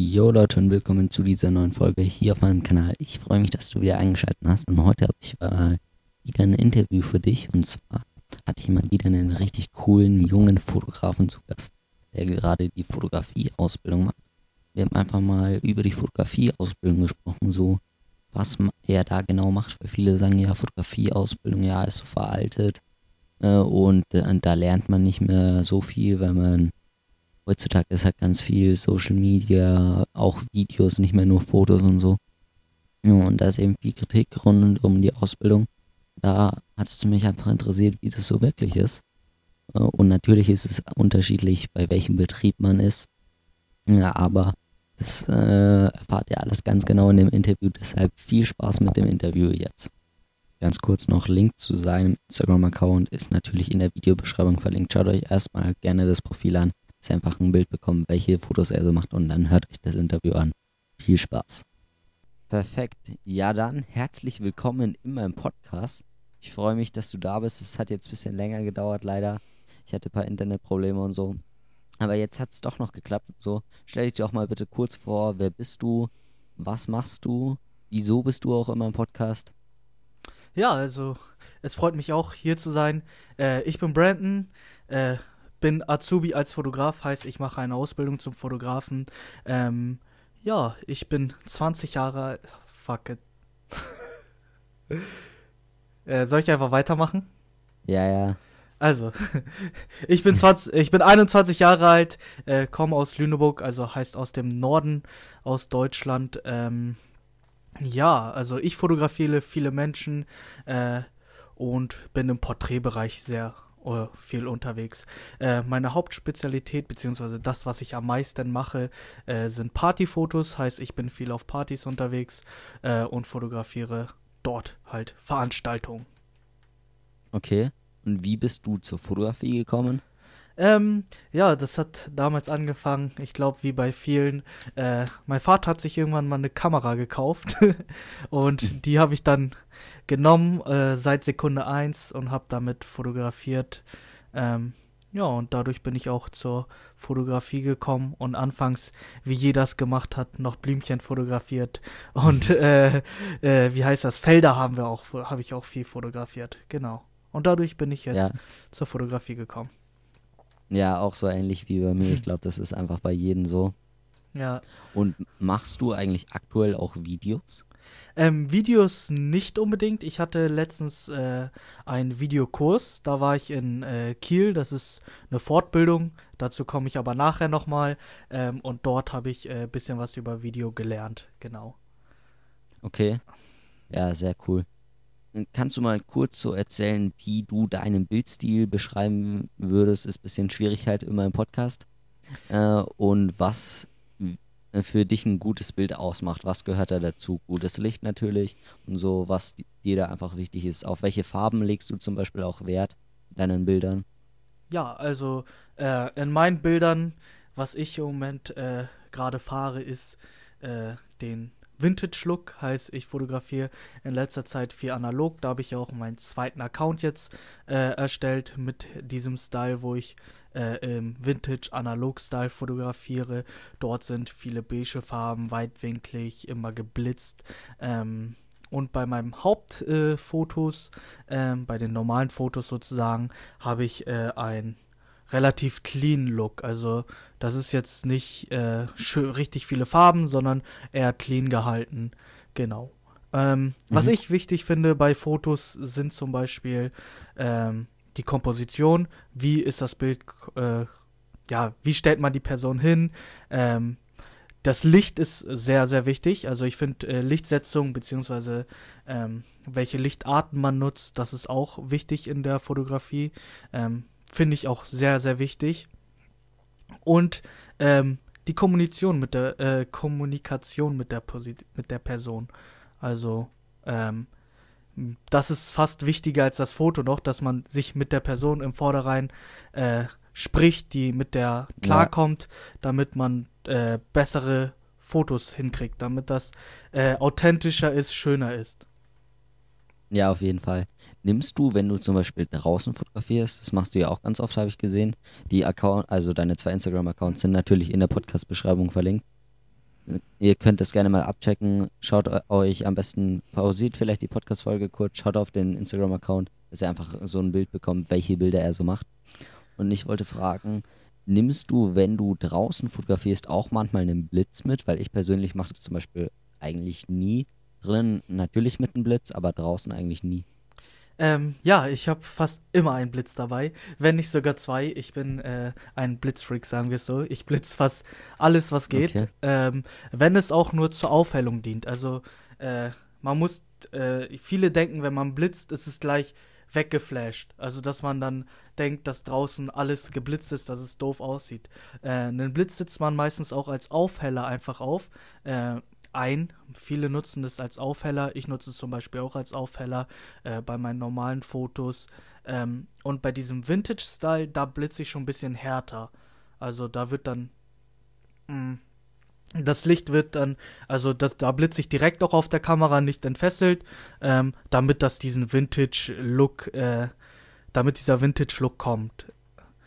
Jo Leute und willkommen zu dieser neuen Folge hier auf meinem Kanal. Ich freue mich, dass du wieder eingeschaltet hast und heute habe ich äh, wieder ein Interview für dich und zwar hatte ich mal wieder einen richtig coolen jungen Fotografen zu Gast, der gerade die Fotografieausbildung macht. Wir haben einfach mal über die Fotografieausbildung gesprochen, so was er da genau macht, weil viele sagen ja, Fotografieausbildung ja ist so veraltet äh, und äh, da lernt man nicht mehr so viel, weil man heutzutage ist halt ganz viel Social Media, auch Videos, nicht mehr nur Fotos und so. Und da ist eben viel Kritik rund um die Ausbildung. Da hat es mich einfach interessiert, wie das so wirklich ist. Äh, und natürlich ist es unterschiedlich, bei welchem Betrieb man ist. Ja, aber das äh, erfahrt ihr alles ganz genau in dem Interview. Deshalb viel Spaß mit dem Interview jetzt. Ganz kurz noch, Link zu seinem Instagram-Account ist natürlich in der Videobeschreibung verlinkt. Schaut euch erstmal gerne das Profil an dass ihr einfach ein Bild bekommt, welche Fotos er so macht und dann hört euch das Interview an. Viel Spaß. Perfekt. Ja, dann herzlich willkommen in meinem Podcast. Ich freue mich, dass du da bist. Es hat jetzt ein bisschen länger gedauert, leider. Ich hatte ein paar Internetprobleme und so. Aber jetzt hat es doch noch geklappt. So, stell dich doch mal bitte kurz vor, wer bist du? Was machst du? Wieso bist du auch in meinem Podcast? Ja, also es freut mich auch hier zu sein. Äh, ich bin Brandon. Äh, bin Azubi als Fotograf, heißt, ich mache eine Ausbildung zum Fotografen. Ähm, ja, ich bin 20 Jahre alt. Fuck it. äh, soll ich einfach weitermachen? Ja, ja. Also, ich bin 20, ich bin 21 Jahre alt, äh, komme aus Lüneburg, also heißt aus dem Norden aus Deutschland. Ähm, ja, also ich fotografiere viele Menschen äh, und bin im Porträtbereich sehr viel unterwegs. Äh, meine Hauptspezialität, beziehungsweise das, was ich am meisten mache, äh, sind Partyfotos. Heißt, ich bin viel auf Partys unterwegs äh, und fotografiere dort halt Veranstaltungen. Okay. Und wie bist du zur Fotografie gekommen? Ähm, ja, das hat damals angefangen, ich glaube, wie bei vielen. Äh, mein Vater hat sich irgendwann mal eine Kamera gekauft und die habe ich dann genommen äh, seit Sekunde 1 und habe damit fotografiert. Ähm, ja, und dadurch bin ich auch zur Fotografie gekommen und anfangs, wie jeder es gemacht hat, noch Blümchen fotografiert und äh, äh, wie heißt das? Felder haben wir auch, habe ich auch viel fotografiert, genau. Und dadurch bin ich jetzt ja. zur Fotografie gekommen. Ja, auch so ähnlich wie bei mir. Ich glaube, das ist einfach bei jedem so. Ja. Und machst du eigentlich aktuell auch Videos? Ähm, Videos nicht unbedingt. Ich hatte letztens äh, einen Videokurs. Da war ich in äh, Kiel. Das ist eine Fortbildung. Dazu komme ich aber nachher nochmal. Ähm, und dort habe ich ein äh, bisschen was über Video gelernt. Genau. Okay. Ja, sehr cool. Kannst du mal kurz so erzählen, wie du deinen Bildstil beschreiben würdest? Ist ein bisschen Schwierig halt immer im Podcast. Äh, und was äh, für dich ein gutes Bild ausmacht. Was gehört da dazu? Gutes Licht natürlich und so, was dir da einfach wichtig ist. Auf welche Farben legst du zum Beispiel auch Wert in deinen Bildern? Ja, also äh, in meinen Bildern, was ich im Moment äh, gerade fahre, ist äh, den Vintage-Look, heißt ich fotografiere in letzter Zeit viel analog. Da habe ich auch meinen zweiten Account jetzt äh, erstellt mit diesem Style, wo ich äh, im Vintage-Analog-Style fotografiere. Dort sind viele beige Farben, weitwinklig, immer geblitzt. Ähm, und bei meinen Hauptfotos, äh, ähm, bei den normalen Fotos sozusagen, habe ich äh, ein relativ clean Look. Also das ist jetzt nicht äh, richtig viele Farben, sondern eher clean gehalten. Genau. Ähm, mhm. Was ich wichtig finde bei Fotos sind zum Beispiel ähm, die Komposition. Wie ist das Bild? Äh, ja, wie stellt man die Person hin? Ähm, das Licht ist sehr, sehr wichtig. Also ich finde äh, Lichtsetzung beziehungsweise ähm, welche Lichtarten man nutzt, das ist auch wichtig in der Fotografie. Finde ich auch sehr, sehr wichtig. Und ähm, die Kommunikation mit der äh, Kommunikation mit der Posit mit der Person. Also ähm, das ist fast wichtiger als das Foto noch, dass man sich mit der Person im Vorderein äh, spricht, die mit der klarkommt, ja. damit man äh, bessere Fotos hinkriegt, damit das äh, authentischer ist, schöner ist. Ja, auf jeden Fall. Nimmst du, wenn du zum Beispiel draußen fotografierst, das machst du ja auch ganz oft, habe ich gesehen, die Account, also deine zwei Instagram-Accounts sind natürlich in der Podcast-Beschreibung verlinkt. ihr könnt das gerne mal abchecken. Schaut euch am besten, pausiert vielleicht die Podcast-Folge kurz, schaut auf den Instagram-Account, dass ihr einfach so ein Bild bekommt, welche Bilder er so macht. Und ich wollte fragen, nimmst du, wenn du draußen fotografierst, auch manchmal einen Blitz mit? Weil ich persönlich mache das zum Beispiel eigentlich nie. Drinnen natürlich mit einem Blitz, aber draußen eigentlich nie. Ähm, ja, ich habe fast immer einen Blitz dabei, wenn nicht sogar zwei. Ich bin äh, ein Blitzfreak, sagen wir es so. Ich blitz fast alles, was geht. Okay. Ähm, wenn es auch nur zur Aufhellung dient. Also äh, man muss, äh, viele denken, wenn man blitzt, ist es gleich weggeflasht. Also dass man dann denkt, dass draußen alles geblitzt ist, dass es doof aussieht. Äh, einen Blitz setzt man meistens auch als Aufheller einfach auf. Ein. Viele nutzen es als Aufheller. Ich nutze es zum Beispiel auch als Aufheller äh, bei meinen normalen Fotos. Ähm, und bei diesem Vintage-Style, da blitze ich schon ein bisschen härter. Also da wird dann. Mh, mm, das Licht wird dann, also das, da blitze ich direkt auch auf der Kamera nicht entfesselt, ähm, damit das diesen Vintage-Look, äh, damit dieser Vintage-Look kommt.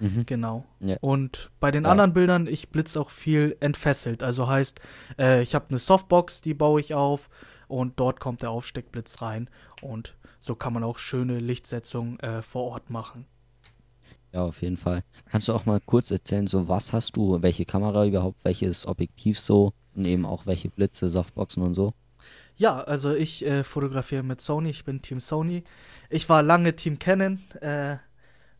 Mhm. Genau. Ja. Und bei den ja. anderen Bildern, ich blitze auch viel entfesselt. Also heißt, äh, ich habe eine Softbox, die baue ich auf und dort kommt der Aufsteckblitz rein. Und so kann man auch schöne Lichtsetzungen äh, vor Ort machen. Ja, auf jeden Fall. Kannst du auch mal kurz erzählen, so was hast du, welche Kamera überhaupt, welches Objektiv so und eben auch welche Blitze, Softboxen und so? Ja, also ich äh, fotografiere mit Sony, ich bin Team Sony. Ich war lange Team Canon, äh,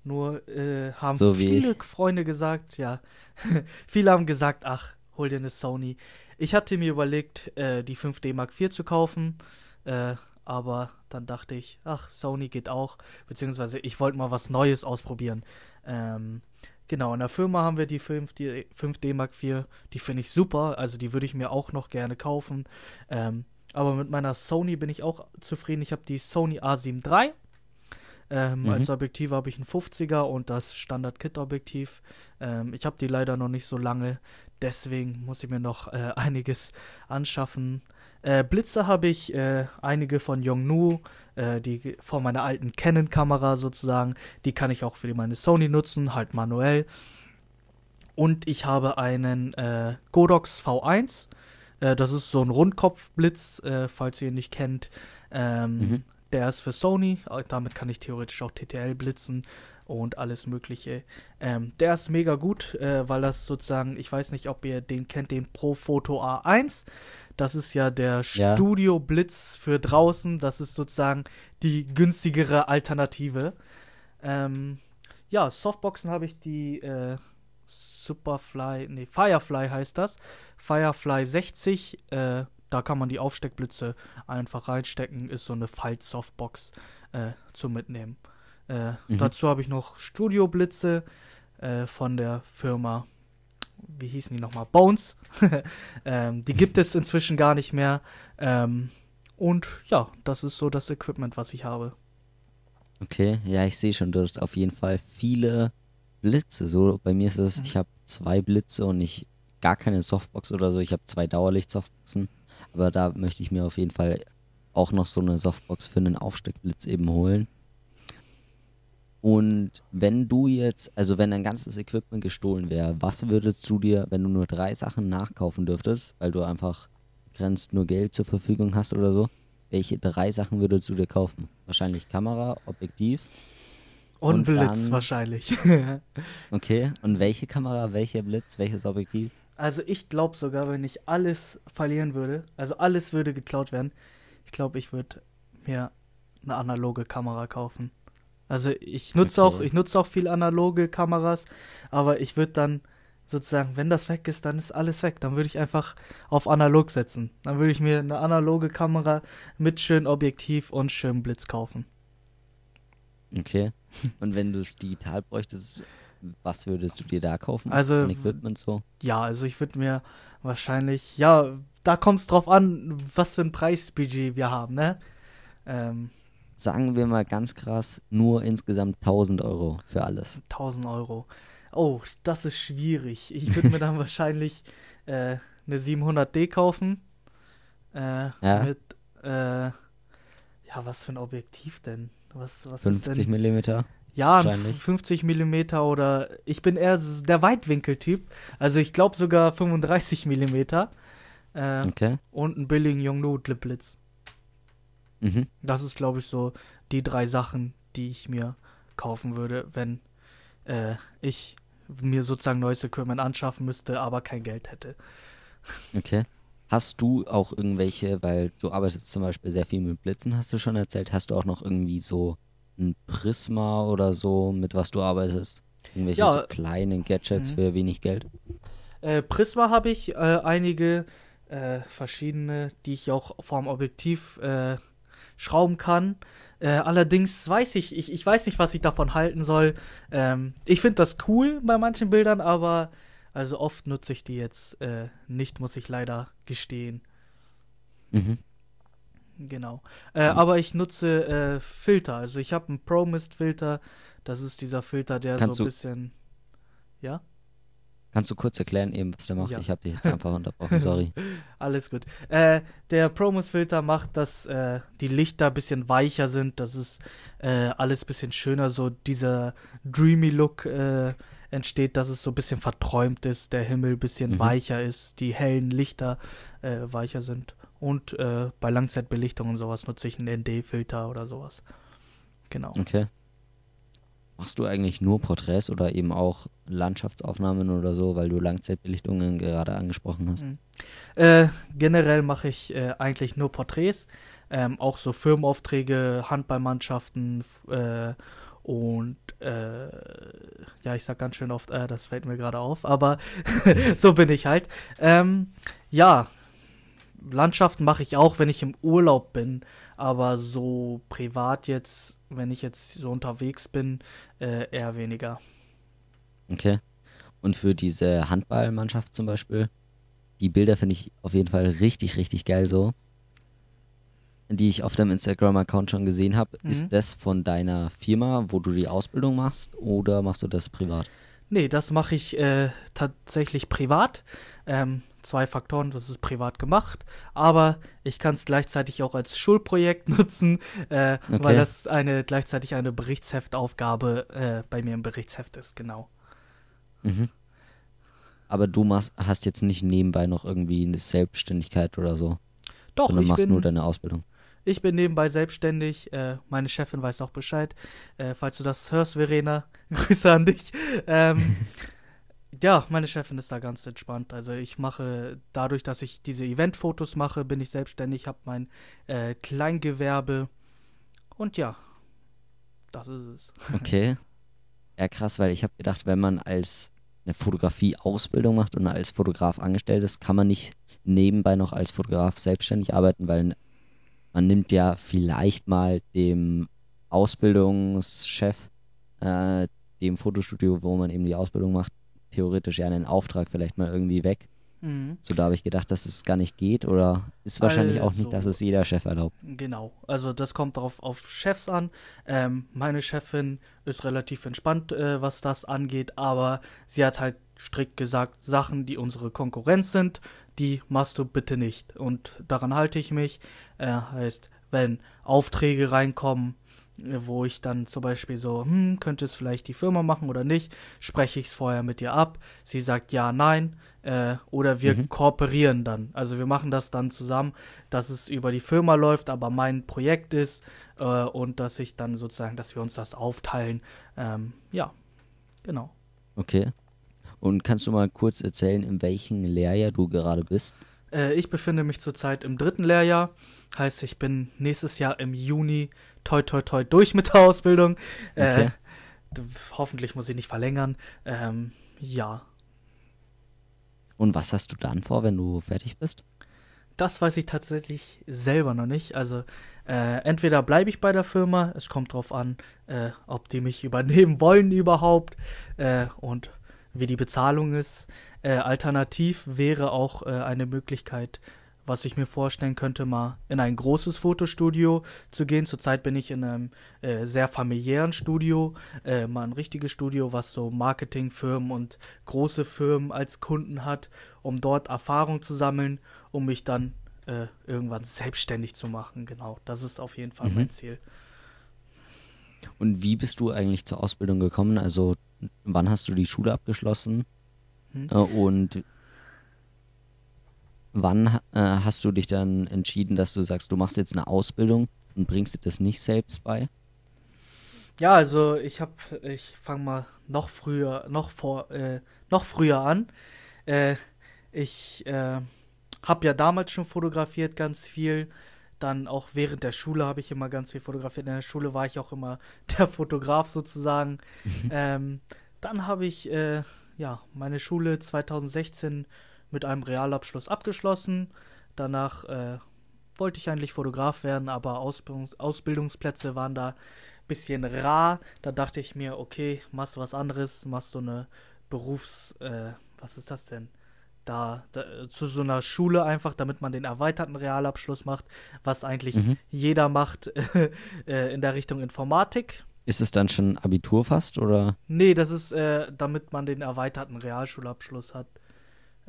nur äh, haben so viele Freunde gesagt, ja, viele haben gesagt, ach, hol dir eine Sony. Ich hatte mir überlegt, äh, die 5D Mark IV zu kaufen, äh, aber dann dachte ich, ach, Sony geht auch, beziehungsweise ich wollte mal was Neues ausprobieren. Ähm, genau, in der Firma haben wir die 5D, 5D Mark IV, die finde ich super, also die würde ich mir auch noch gerne kaufen. Ähm, aber mit meiner Sony bin ich auch zufrieden. Ich habe die Sony A7 III ähm, mhm. Als Objektiv habe ich ein 50er und das Standard-Kit-Objektiv. Ähm, ich habe die leider noch nicht so lange, deswegen muss ich mir noch äh, einiges anschaffen. Äh, Blitze habe ich äh, einige von Yongnu, äh, die von meiner alten Canon-Kamera sozusagen. Die kann ich auch für meine Sony nutzen, halt manuell. Und ich habe einen äh, Godox V1. Äh, das ist so ein Rundkopfblitz, falls ihr ihn nicht kennt. Ähm, mhm. Der ist für Sony, äh, damit kann ich theoretisch auch TTL blitzen und alles Mögliche. Ähm, der ist mega gut, äh, weil das sozusagen, ich weiß nicht, ob ihr den kennt, den Pro Photo A1. Das ist ja der ja. Studio Blitz für draußen. Das ist sozusagen die günstigere Alternative. Ähm, ja, Softboxen habe ich die äh, Superfly, nee, Firefly heißt das. Firefly 60. Äh, da kann man die Aufsteckblitze einfach reinstecken, ist so eine Faltsoftbox äh, zum Mitnehmen. Äh, mhm. Dazu habe ich noch Studioblitze äh, von der Firma, wie hießen die nochmal? Bones. ähm, die gibt es inzwischen gar nicht mehr. Ähm, und ja, das ist so das Equipment, was ich habe. Okay, ja, ich sehe schon, du hast auf jeden Fall viele Blitze. So, bei mir ist es, mhm. ich habe zwei Blitze und ich gar keine Softbox oder so. Ich habe zwei Dauerlicht-Softboxen. Aber da möchte ich mir auf jeden Fall auch noch so eine Softbox für einen Aufsteckblitz eben holen. Und wenn du jetzt, also wenn dein ganzes Equipment gestohlen wäre, was würdest du dir, wenn du nur drei Sachen nachkaufen dürftest, weil du einfach grenzt nur Geld zur Verfügung hast oder so, welche drei Sachen würdest du dir kaufen? Wahrscheinlich Kamera, Objektiv. Und, und Blitz dann, wahrscheinlich. okay, und welche Kamera, welcher Blitz, welches Objektiv? Also ich glaube sogar, wenn ich alles verlieren würde, also alles würde geklaut werden, ich glaube, ich würde mir eine analoge Kamera kaufen. Also ich nutze okay. auch, ich nutze auch viel analoge Kameras, aber ich würde dann sozusagen, wenn das weg ist, dann ist alles weg. Dann würde ich einfach auf analog setzen. Dann würde ich mir eine analoge Kamera mit schönem Objektiv und schönem Blitz kaufen. Okay. Und wenn du es digital bräuchtest, was würdest du dir da kaufen? Also, Equipment so? Ja, also ich würde mir wahrscheinlich, ja, da kommt es drauf an, was für ein Preisbudget wir haben, ne? Ähm, Sagen wir mal ganz krass, nur insgesamt 1000 Euro für alles. 1000 Euro. Oh, das ist schwierig. Ich würde mir dann wahrscheinlich äh, eine 700D kaufen. Äh, ja. Mit, äh, ja, was für ein Objektiv denn? Was, was 50 ist denn? Millimeter? Ja, 50 mm oder ich bin eher der Weitwinkeltyp. Also ich glaube sogar 35 mm. Äh, Okay. Und einen billigen Yongnuo-Blitz. Mhm. Das ist, glaube ich, so die drei Sachen, die ich mir kaufen würde, wenn äh, ich mir sozusagen neues Equipment anschaffen müsste, aber kein Geld hätte. Okay. Hast du auch irgendwelche, weil du arbeitest zum Beispiel sehr viel mit Blitzen, hast du schon erzählt, hast du auch noch irgendwie so ein Prisma oder so, mit was du arbeitest? Irgendwelche Ja. so kleinen Gadgets Mhm. für wenig Geld? Äh, Prisma habe ich äh, einige äh, verschiedene, die ich auch vorm Objektiv äh, schrauben kann. Äh, allerdings weiß ich, ich, ich weiß nicht, was ich davon halten soll. Ähm, ich finde das cool bei manchen Bildern, aber also oft nutze ich die jetzt äh, nicht, muss ich leider gestehen. Mhm. Genau. Äh, Mhm. Aber ich nutze äh, Filter. Also ich habe einen Pro Mist Filter. Das ist dieser Filter, der Kannst so ein bisschen. Ja? Kannst du kurz erklären eben, was der macht? Ja. Ich habe dich jetzt einfach unterbrochen, sorry. Alles gut. Äh, der Promos-Filter macht, dass äh, die Lichter ein bisschen weicher sind, dass es äh, alles ein bisschen schöner, so dieser dreamy Look äh, entsteht, dass es so ein bisschen verträumt ist, der Himmel ein bisschen Mhm. weicher ist, die hellen Lichter äh, weicher sind. Und äh, bei Langzeitbelichtung und sowas nutze ich einen ND-Filter oder sowas. Genau. Okay. Machst du eigentlich nur Porträts oder eben auch Landschaftsaufnahmen oder so, weil du Langzeitbelichtungen gerade angesprochen hast? Mhm. Äh, generell mache ich äh, eigentlich nur Porträts, ähm, auch so Firmenaufträge, Handballmannschaften äh, und äh, ja, ich sag ganz schön oft, äh, das fällt mir gerade auf, aber so bin ich halt. Ähm, ja, Landschaften mache ich auch, wenn ich im Urlaub bin, aber so privat jetzt, wenn ich jetzt so unterwegs bin, äh, eher weniger. Okay. Und für diese Handballmannschaft zum Beispiel, die Bilder finde ich auf jeden Fall richtig, richtig geil so. Die ich auf deinem Instagram-Account schon gesehen habe. Mhm. Ist das von deiner Firma, wo du die Ausbildung machst, oder machst du das privat? Nee, das mache ich äh, tatsächlich privat. Ähm, zwei Faktoren, das ist privat gemacht, aber ich kann es gleichzeitig auch als Schulprojekt nutzen, äh, Okay. weil das eine gleichzeitig eine Berichtsheftaufgabe äh, bei mir im Berichtsheft ist, genau. Mhm. Aber du machst, hast jetzt nicht nebenbei noch irgendwie eine Selbstständigkeit oder so, Doch, sondern ich machst nur bin, deine Ausbildung. ich bin nebenbei selbstständig. Äh, meine Chefin weiß auch Bescheid. Äh, falls du das hörst, Verena, Grüße an dich. Ähm, ja, meine Chefin ist da ganz entspannt. Also ich mache, dadurch, dass ich diese Eventfotos mache, bin ich selbstständig, habe mein äh, Kleingewerbe und ja, das ist es. Okay. Ja, krass, weil ich habe gedacht, wenn man als eine Fotografie-Ausbildung macht und als Fotograf angestellt ist, kann man nicht nebenbei noch als Fotograf selbstständig arbeiten, weil man nimmt ja vielleicht mal dem Ausbildungschef, äh, dem Fotostudio, wo man eben die Ausbildung macht, theoretisch ja einen Auftrag vielleicht mal irgendwie weg. Mhm. So, da habe ich gedacht, dass es gar nicht geht oder ist wahrscheinlich auch nicht, dass Also- es jeder Chef erlaubt. Genau, also das kommt darauf auf Chefs an. Ähm, meine Chefin ist relativ entspannt, äh, was das angeht, aber sie hat halt strikt gesagt, Sachen, die unsere Konkurrenz sind, die machst du bitte nicht. Und daran halte ich mich. Äh, heißt, wenn Aufträge reinkommen, wo ich dann zum Beispiel so, hm, könnte es vielleicht die Firma machen oder nicht, spreche ich es vorher mit ihr ab. Sie sagt ja, nein. Äh, oder wir Mhm. kooperieren dann. Also wir machen das dann zusammen, dass es über die Firma läuft, aber mein Projekt ist äh, und dass ich dann sozusagen, dass wir uns das aufteilen. Ähm, ja, genau. Okay. Und kannst du mal kurz erzählen, in welchem Lehrjahr du gerade bist? Äh, ich befinde mich zurzeit im dritten Lehrjahr. Heißt, ich bin nächstes Jahr im Juni toi toi toi durch mit der Ausbildung. Äh, Okay. d- hoffentlich muss ich nicht verlängern. Ähm, ja, Und was hast du dann vor, wenn du fertig bist? das weiß ich tatsächlich selber noch nicht. Also äh, entweder bleibe ich bei der Firma, es kommt drauf an, äh, ob die mich übernehmen wollen überhaupt äh, und wie die Bezahlung ist. Äh, alternativ wäre auch äh, eine Möglichkeit, was ich mir vorstellen könnte, mal in ein großes Fotostudio zu gehen. Zurzeit bin ich in einem äh, sehr familiären Studio, äh, mal ein richtiges Studio, was so Marketingfirmen und große Firmen als Kunden hat, um dort Erfahrung zu sammeln, um mich dann äh, irgendwann selbstständig zu machen. Genau, das ist auf jeden Fall Mhm. mein Ziel. Und wie bist du eigentlich zur Ausbildung gekommen? Also wann hast du die Schule abgeschlossen? Hm. Äh, Und wann äh, hast du dich dann entschieden, dass du sagst, du machst jetzt eine Ausbildung und bringst dir das nicht selbst bei? Ja, also ich habe, ich fange mal noch früher, noch vor, äh, noch früher an. Äh, ich äh, habe ja damals schon fotografiert ganz viel. Dann auch während der Schule habe ich immer ganz viel fotografiert. In der Schule war ich auch immer der Fotograf sozusagen. ähm, dann habe ich äh, ja meine Schule 2016 mit einem Realabschluss abgeschlossen. Danach äh, wollte ich eigentlich Fotograf werden, aber Ausbildungs Ausbildungsplätze waren da ein bisschen rar. Da dachte ich mir, okay, machst du was anderes, machst du eine Berufs... Äh, was ist das denn? Da, da, zu so einer Schule einfach, damit man den erweiterten Realabschluss macht, was eigentlich mhm. jeder macht äh, in der Richtung Informatik. Ist es dann schon Abitur fast oder? Nee, das ist, äh, damit man den erweiterten Realschulabschluss hat.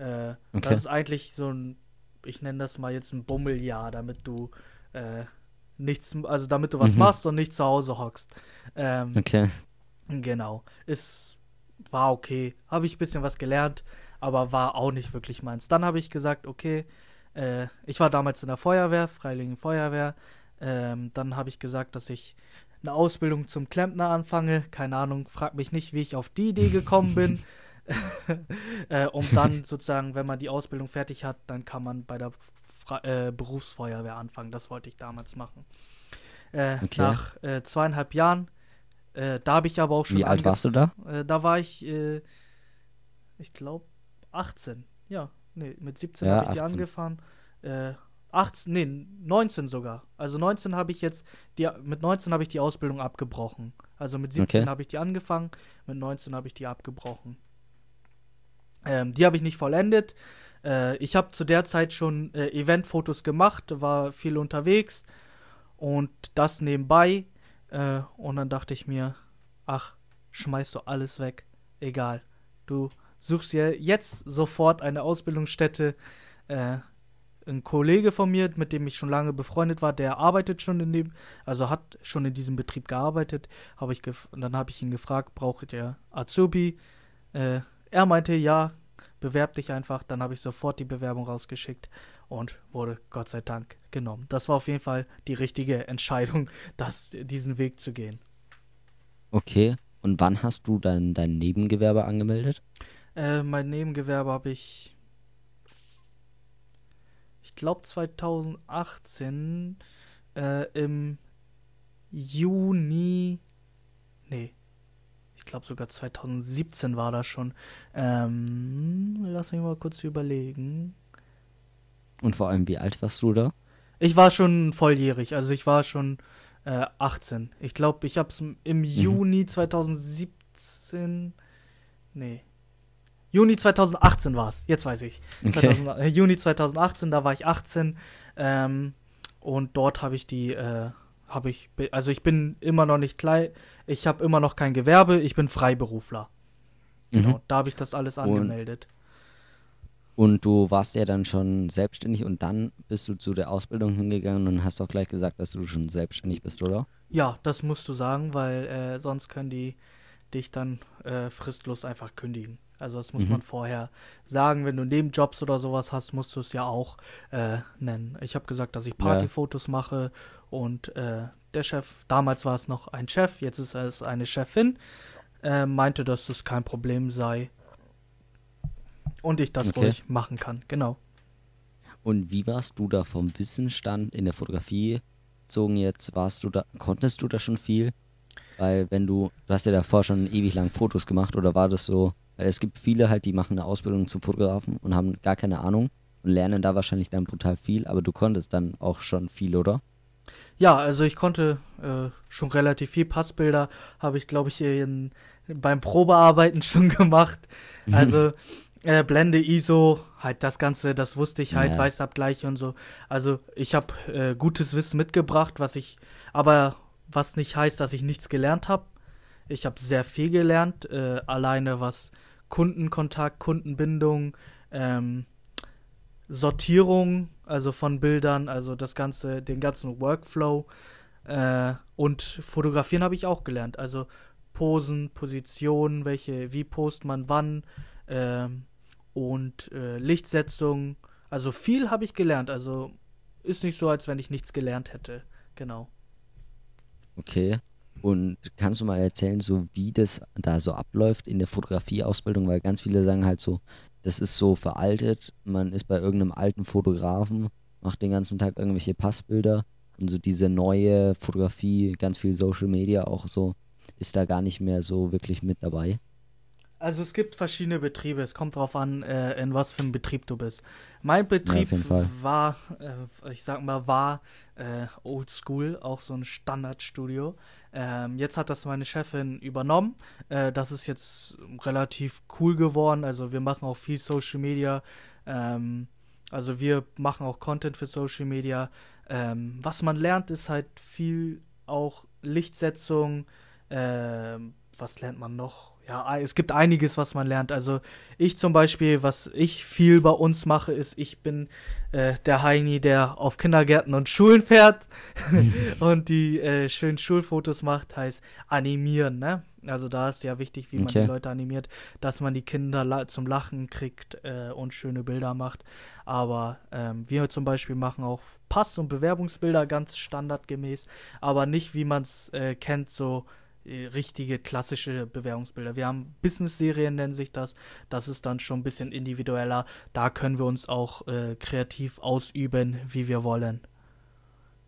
Äh, okay. Das ist eigentlich so ein, ich nenne das mal jetzt ein Bummeljahr, damit du äh, nichts, also damit du was mhm. machst und nicht zu Hause hockst. Ähm, okay. Genau. Es war okay. Habe ich ein bisschen was gelernt, aber war auch nicht wirklich meins. Dann habe ich gesagt, okay, äh, ich war damals in der Feuerwehr, Freiwilligen Feuerwehr. Ähm, dann habe ich gesagt, dass ich eine Ausbildung zum Klempner anfange. Keine Ahnung, frag mich nicht, wie ich auf die Idee gekommen bin. äh, um dann sozusagen, wenn man die Ausbildung fertig hat, dann kann man bei der Fra äh, Berufsfeuerwehr anfangen. Das wollte ich damals machen. Äh, okay. Nach äh, zweieinhalb Jahren, äh, da habe ich aber auch schon. Wie alt warst du da? Äh, da war ich, ich glaube, 18. Ja, nee, mit 17 ja, habe ich 18. die angefangen. 18, nee, 19 sogar. Also 19 habe ich jetzt, die, mit 19 habe ich die Ausbildung abgebrochen. Also mit 17 okay. habe ich die angefangen, mit 19 habe ich die abgebrochen. Ähm, die habe ich nicht vollendet. Äh, ich habe zu der Zeit schon äh, Eventfotos gemacht, war viel unterwegs und das nebenbei. Äh, und dann dachte ich mir, ach, schmeißt du alles weg. Egal. Du suchst dir jetzt sofort eine Ausbildungsstätte. Äh, ein Kollege von mir, mit dem ich schon lange befreundet war, der arbeitet schon in dem, also hat schon in diesem Betrieb gearbeitet. Habe ich und dann habe ich ihn gefragt, braucht ihr Azubi? Äh, er meinte, ja, bewerb dich einfach. Dann habe ich sofort die Bewerbung rausgeschickt und wurde Gott sei Dank genommen. Das war auf jeden Fall die richtige Entscheidung, das, diesen Weg zu gehen. Okay. Und wann hast du dann dein Nebengewerbe angemeldet? Äh, mein Nebengewerbe habe ich, ich glaube 2018 äh, im Juni, nee, ich glaube sogar 2017 war das schon. Ähm, lass mich mal kurz überlegen. Und vor allem, wie alt warst du da? Ich war schon volljährig, also ich war schon äh, 18. Ich glaube, ich habe es im mhm. Juni 2017. Nee. Juni 2018 war es, jetzt weiß ich. Okay. 2000, äh, Juni 2018, da war ich 18. Ähm, und dort habe ich die, äh, habe ich, also ich bin immer noch nicht klein, ich habe immer noch kein Gewerbe, ich bin Freiberufler. Genau, mhm. da habe ich das alles angemeldet. Und, und, du warst ja dann schon selbstständig und dann bist du zu der Ausbildung hingegangen und hast auch gleich gesagt, dass du schon selbstständig bist, oder? Ja, das musst du sagen, weil äh, sonst können die dich dann äh, fristlos einfach kündigen. Also das muss mhm. man vorher sagen. Wenn du Nebenjobs oder sowas hast, musst du es ja auch äh, nennen. Ich habe gesagt, dass ich Partyfotos ja. mache und äh, der Chef, damals war es noch ein Chef, jetzt ist es eine Chefin, äh, meinte, dass das kein Problem sei und ich das okay. ruhig machen kann. Genau. Und wie warst du da vom Wissensstand in der Fotografie gezogen jetzt? Warst du da, konntest du da schon viel? Weil wenn du, du hast ja davor schon ewig lang Fotos gemacht oder war das so, es gibt viele halt, die machen eine Ausbildung zum Fotografen und haben gar keine Ahnung und lernen da wahrscheinlich dann brutal viel, aber du konntest dann auch schon viel, oder? Ja, also ich konnte äh, schon relativ viel Passbilder, habe ich glaube ich in, beim Probearbeiten schon gemacht. Mhm. Also äh, Blende, ISO, halt das Ganze, das wusste ich halt, ja. Weißabgleich und so. Also ich habe äh, gutes Wissen mitgebracht, was ich, aber was nicht heißt, dass ich nichts gelernt habe. Ich habe sehr viel gelernt, äh, alleine was Kundenkontakt, Kundenbindung, ähm, Sortierung, also von Bildern, also das ganze, den ganzen Workflow äh, und Fotografieren habe ich auch gelernt. Also Posen, Positionen, welche, wie post man wann äh, und Lichtsetzung, Also viel habe ich gelernt. Also ist nicht so, als wenn ich nichts gelernt hätte. Genau. Okay. Und kannst du mal erzählen, so wie das da so abläuft in der Fotografieausbildung? Weil ganz viele sagen halt so, das ist so veraltet. Man ist bei irgendeinem alten Fotografen, macht den ganzen Tag irgendwelche Passbilder und so diese neue Fotografie, ganz viel Social Media auch so, ist da gar nicht mehr so wirklich mit dabei. Also es gibt verschiedene Betriebe. Es kommt darauf an, äh, in was für einem Betrieb du bist. Mein Betrieb ja, war, äh, ich sag mal, war äh, Old School, auch so ein Standardstudio. Ähm, jetzt hat das meine Chefin übernommen. Äh, das ist jetzt relativ cool geworden. Also wir machen auch viel Social Media. Ähm, also wir machen auch Content für Social Media. Ähm, was man lernt, ist halt viel auch Lichtsetzung. Ähm, was lernt man noch? Ja, es gibt einiges, was man lernt. Also ich zum Beispiel, was ich viel bei uns mache, ist, ich bin äh, der Heini, der auf Kindergärten und Schulen fährt und die äh, schönen Schulfotos macht, heißt animieren, ne? Also da ist ja wichtig, wie man die Leute animiert, dass man die Kinder la zum Lachen kriegt äh, und schöne Bilder macht. Aber ähm, wir zum Beispiel machen auch Pass- und Bewerbungsbilder ganz standardgemäß, aber nicht, wie man es äh, kennt, so richtige klassische Bewerbungsbilder. Wir haben Business-Serien, nennen sich das. Das ist dann schon ein bisschen individueller. Da können wir uns auch äh, kreativ ausüben, wie wir wollen.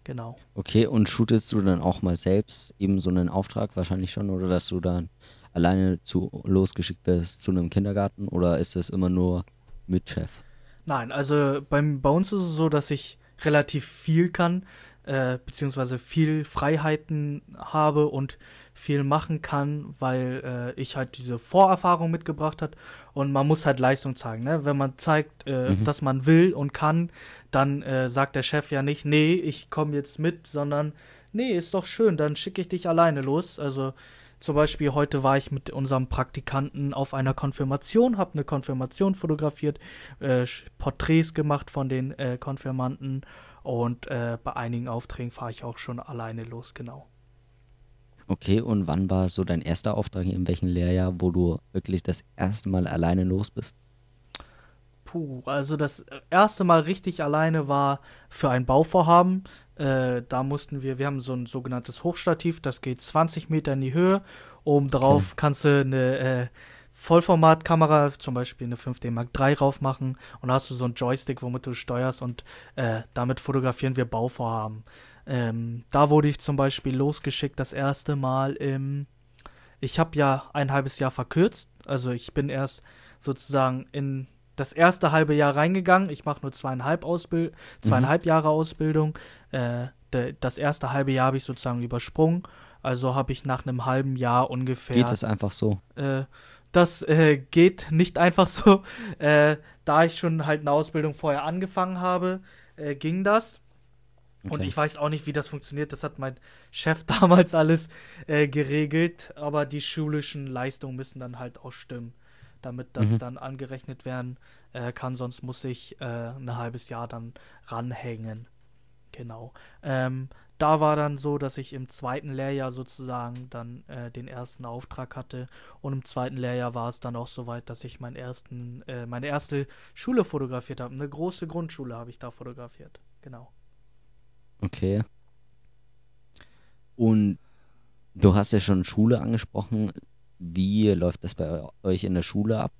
Genau. Okay, und shootest du dann auch mal selbst eben so einen Auftrag wahrscheinlich schon oder dass du dann alleine zu losgeschickt wirst zu einem Kindergarten oder ist das immer nur mit Chef? Nein, also beim, bei uns ist es so, dass ich relativ viel kann, äh, beziehungsweise viel Freiheiten habe und viel machen kann, weil äh, ich halt diese Vorerfahrung mitgebracht hat und man muss halt Leistung zeigen. Ne? Wenn man zeigt, äh, mhm. dass man will und kann, dann äh, sagt der Chef ja nicht, nee, ich komme jetzt mit, sondern nee, ist doch schön, dann schicke ich dich alleine los. Also zum Beispiel heute war ich mit unserem Praktikanten auf einer Konfirmation, habe eine Konfirmation fotografiert, äh, Porträts gemacht von den äh, Konfirmanten und äh, bei einigen Aufträgen fahre ich auch schon alleine los, genau. Okay, und wann war so dein erster Auftrag, in welchem Lehrjahr, wo du wirklich das erste Mal alleine los bist? Puh, also das erste Mal richtig alleine war für ein Bauvorhaben. Äh, da mussten wir, wir haben so ein sogenanntes Hochstativ, das geht 20 Meter in die Höhe. Oben drauf okay. kannst du eine äh, Vollformatkamera, zum Beispiel eine 5D Mark III rauf machen und hast du so einen Joystick, womit du steuerst und äh, damit fotografieren wir Bauvorhaben. Ähm, da wurde ich zum Beispiel losgeschickt das erste Mal im. Ich habe ja ein halbes Jahr verkürzt. Also ich bin erst sozusagen in das erste halbe Jahr reingegangen. Ich mache nur zweieinhalb, Ausbild zweieinhalb mhm. Jahre Ausbildung. Äh, das erste halbe Jahr habe ich sozusagen übersprungen. Also habe ich nach einem halben Jahr ungefähr. Geht das einfach so? Äh, das äh, geht nicht einfach so. Äh, da ich schon halt eine Ausbildung vorher angefangen habe, äh, ging das. Okay. Und ich weiß auch nicht, wie das funktioniert. Das hat mein Chef damals alles äh, geregelt. Aber die schulischen Leistungen müssen dann halt auch stimmen, damit das mhm. dann angerechnet werden äh, kann. Sonst muss ich äh, ein halbes Jahr dann ranhängen. Genau. Ähm, da war dann so, dass ich im zweiten Lehrjahr sozusagen dann äh, den ersten Auftrag hatte. Und im zweiten Lehrjahr war es dann auch soweit, dass ich meinen ersten, äh, meine erste Schule fotografiert habe. Eine große Grundschule habe ich da fotografiert. Genau. Okay. Und du hast ja schon Schule angesprochen. Wie läuft das bei euch in der Schule ab?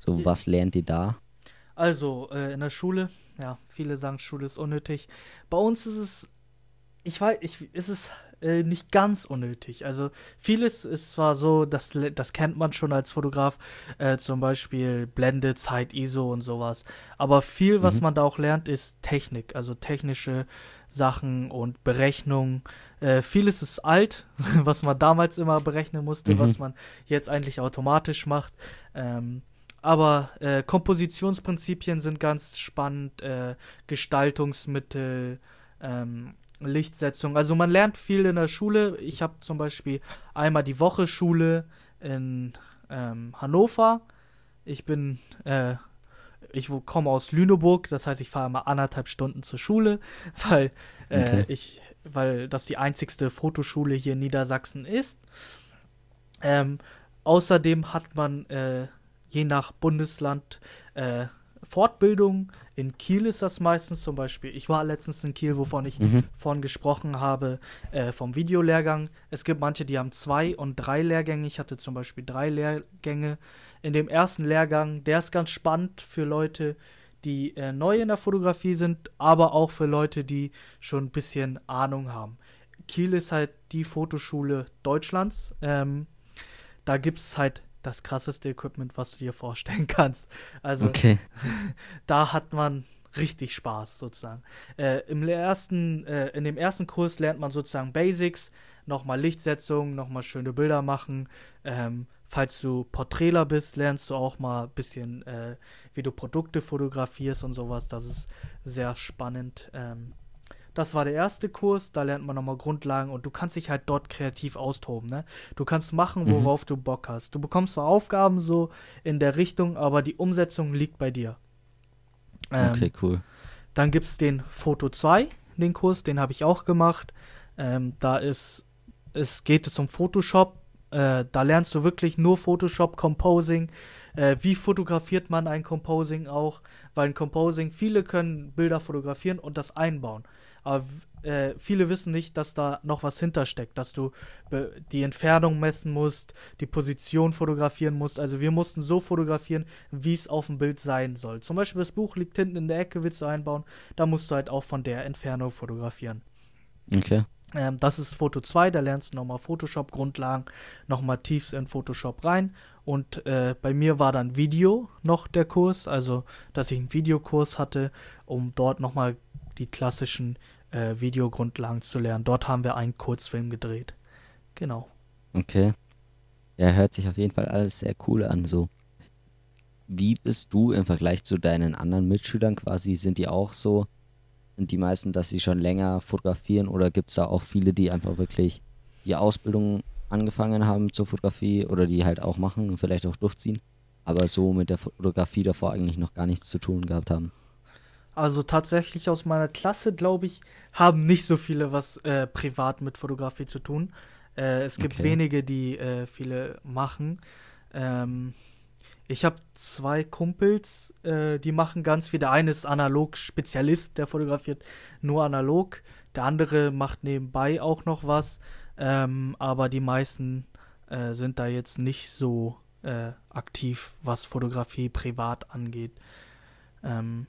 So, was lernt ihr da? Also, äh, in der Schule, ja, viele sagen, Schule ist unnötig. Bei uns ist es, ich weiß, ich, ist es äh, nicht ganz unnötig. Also vieles ist zwar so, das, das kennt man schon als Fotograf, äh, zum Beispiel Blende, Zeit, ISO und sowas. Aber viel, was mhm. man da auch lernt, ist Technik, also technische Sachen und Berechnungen. Äh, vieles ist alt, was man damals immer berechnen musste, mhm. was man jetzt eigentlich automatisch macht. Ähm, aber äh, Kompositionsprinzipien sind ganz spannend, äh, Gestaltungsmittel, ähm, Lichtsetzung. Also man lernt viel in der Schule. Ich habe zum Beispiel einmal die Woche Schule in ähm, Hannover. Ich bin, äh, ich komme aus Lüneburg, das heißt, ich fahre mal anderthalb Stunden zur Schule, weil äh, okay. ich, weil das die einzigste Fotoschule hier in Niedersachsen ist. Ähm, außerdem hat man äh, je nach Bundesland äh, Fortbildung. In Kiel ist das meistens zum Beispiel. Ich war letztens in Kiel, wovon ich Mhm. vorhin gesprochen habe, äh, vom Videolehrgang. Es gibt manche, die haben zwei und drei Lehrgänge. Ich hatte zum Beispiel drei Lehrgänge. In dem ersten Lehrgang, der ist ganz spannend für Leute, die äh, neu in der Fotografie sind, aber auch für Leute, die schon ein bisschen Ahnung haben. Kiel ist halt die Fotoschule Deutschlands. Ähm, da gibt es halt das krasseste Equipment, was du dir vorstellen kannst. Also Okay. da hat man richtig Spaß sozusagen. Äh, im ersten, äh, in dem ersten Kurs lernt man sozusagen Basics, nochmal Lichtsetzung, nochmal schöne Bilder machen. Ähm, falls du Porträtler bist, lernst du auch mal ein bisschen, äh, wie du Produkte fotografierst und sowas. Das ist sehr spannend. Ähm, das war der erste Kurs, da lernt man nochmal Grundlagen und du kannst dich halt dort kreativ austoben, ne? Du kannst machen, Mhm. worauf du Bock hast. Du bekommst zwar Aufgaben so in der Richtung, aber die Umsetzung liegt bei dir. Ähm, Okay, cool. Dann gibt es den Foto 2, den Kurs, den habe ich auch gemacht. Ähm, da ist, es geht es um Photoshop. Äh, da lernst du wirklich nur Photoshop, Composing. Äh, wie fotografiert man ein Composing auch? Weil ein Composing, viele können Bilder fotografieren und das einbauen. Aber äh, viele wissen nicht, dass da noch was hintersteckt, dass du die Entfernung messen musst, die Position fotografieren musst. Also wir mussten so fotografieren, wie es auf dem Bild sein soll. Zum Beispiel das Buch liegt hinten in der Ecke, willst du einbauen, da musst du halt auch von der Entfernung fotografieren. Okay. Ähm, das ist Foto 2, da lernst du nochmal Photoshop-Grundlagen, nochmal tiefst in Photoshop rein. Und äh, bei mir war dann Video noch der Kurs, also dass ich einen Videokurs hatte, um dort nochmal die klassischen äh, Videogrundlagen zu lernen. Dort haben wir einen Kurzfilm gedreht. Genau. Okay. Ja, hört sich auf jeden Fall alles sehr cool an. So, wie bist du im Vergleich zu deinen anderen Mitschülern quasi? Sind die auch so? Sind die meisten, dass sie schon länger fotografieren oder gibt es da auch viele, die einfach wirklich die Ausbildung angefangen haben zur Fotografie oder die halt auch machen und vielleicht auch durchziehen, aber so mit der Fotografie davor eigentlich noch gar nichts zu tun gehabt haben? Also tatsächlich aus meiner Klasse, glaube ich, haben nicht so viele was äh, privat mit Fotografie zu tun. Äh, es gibt Okay. wenige, die äh, viele machen. Ähm, ich habe zwei Kumpels, äh, die machen ganz viel. Der eine ist Analog-Spezialist, der fotografiert nur analog. Der andere macht nebenbei auch noch was. Ähm, aber die meisten äh, sind da jetzt nicht so äh, aktiv, was Fotografie privat angeht. Ähm,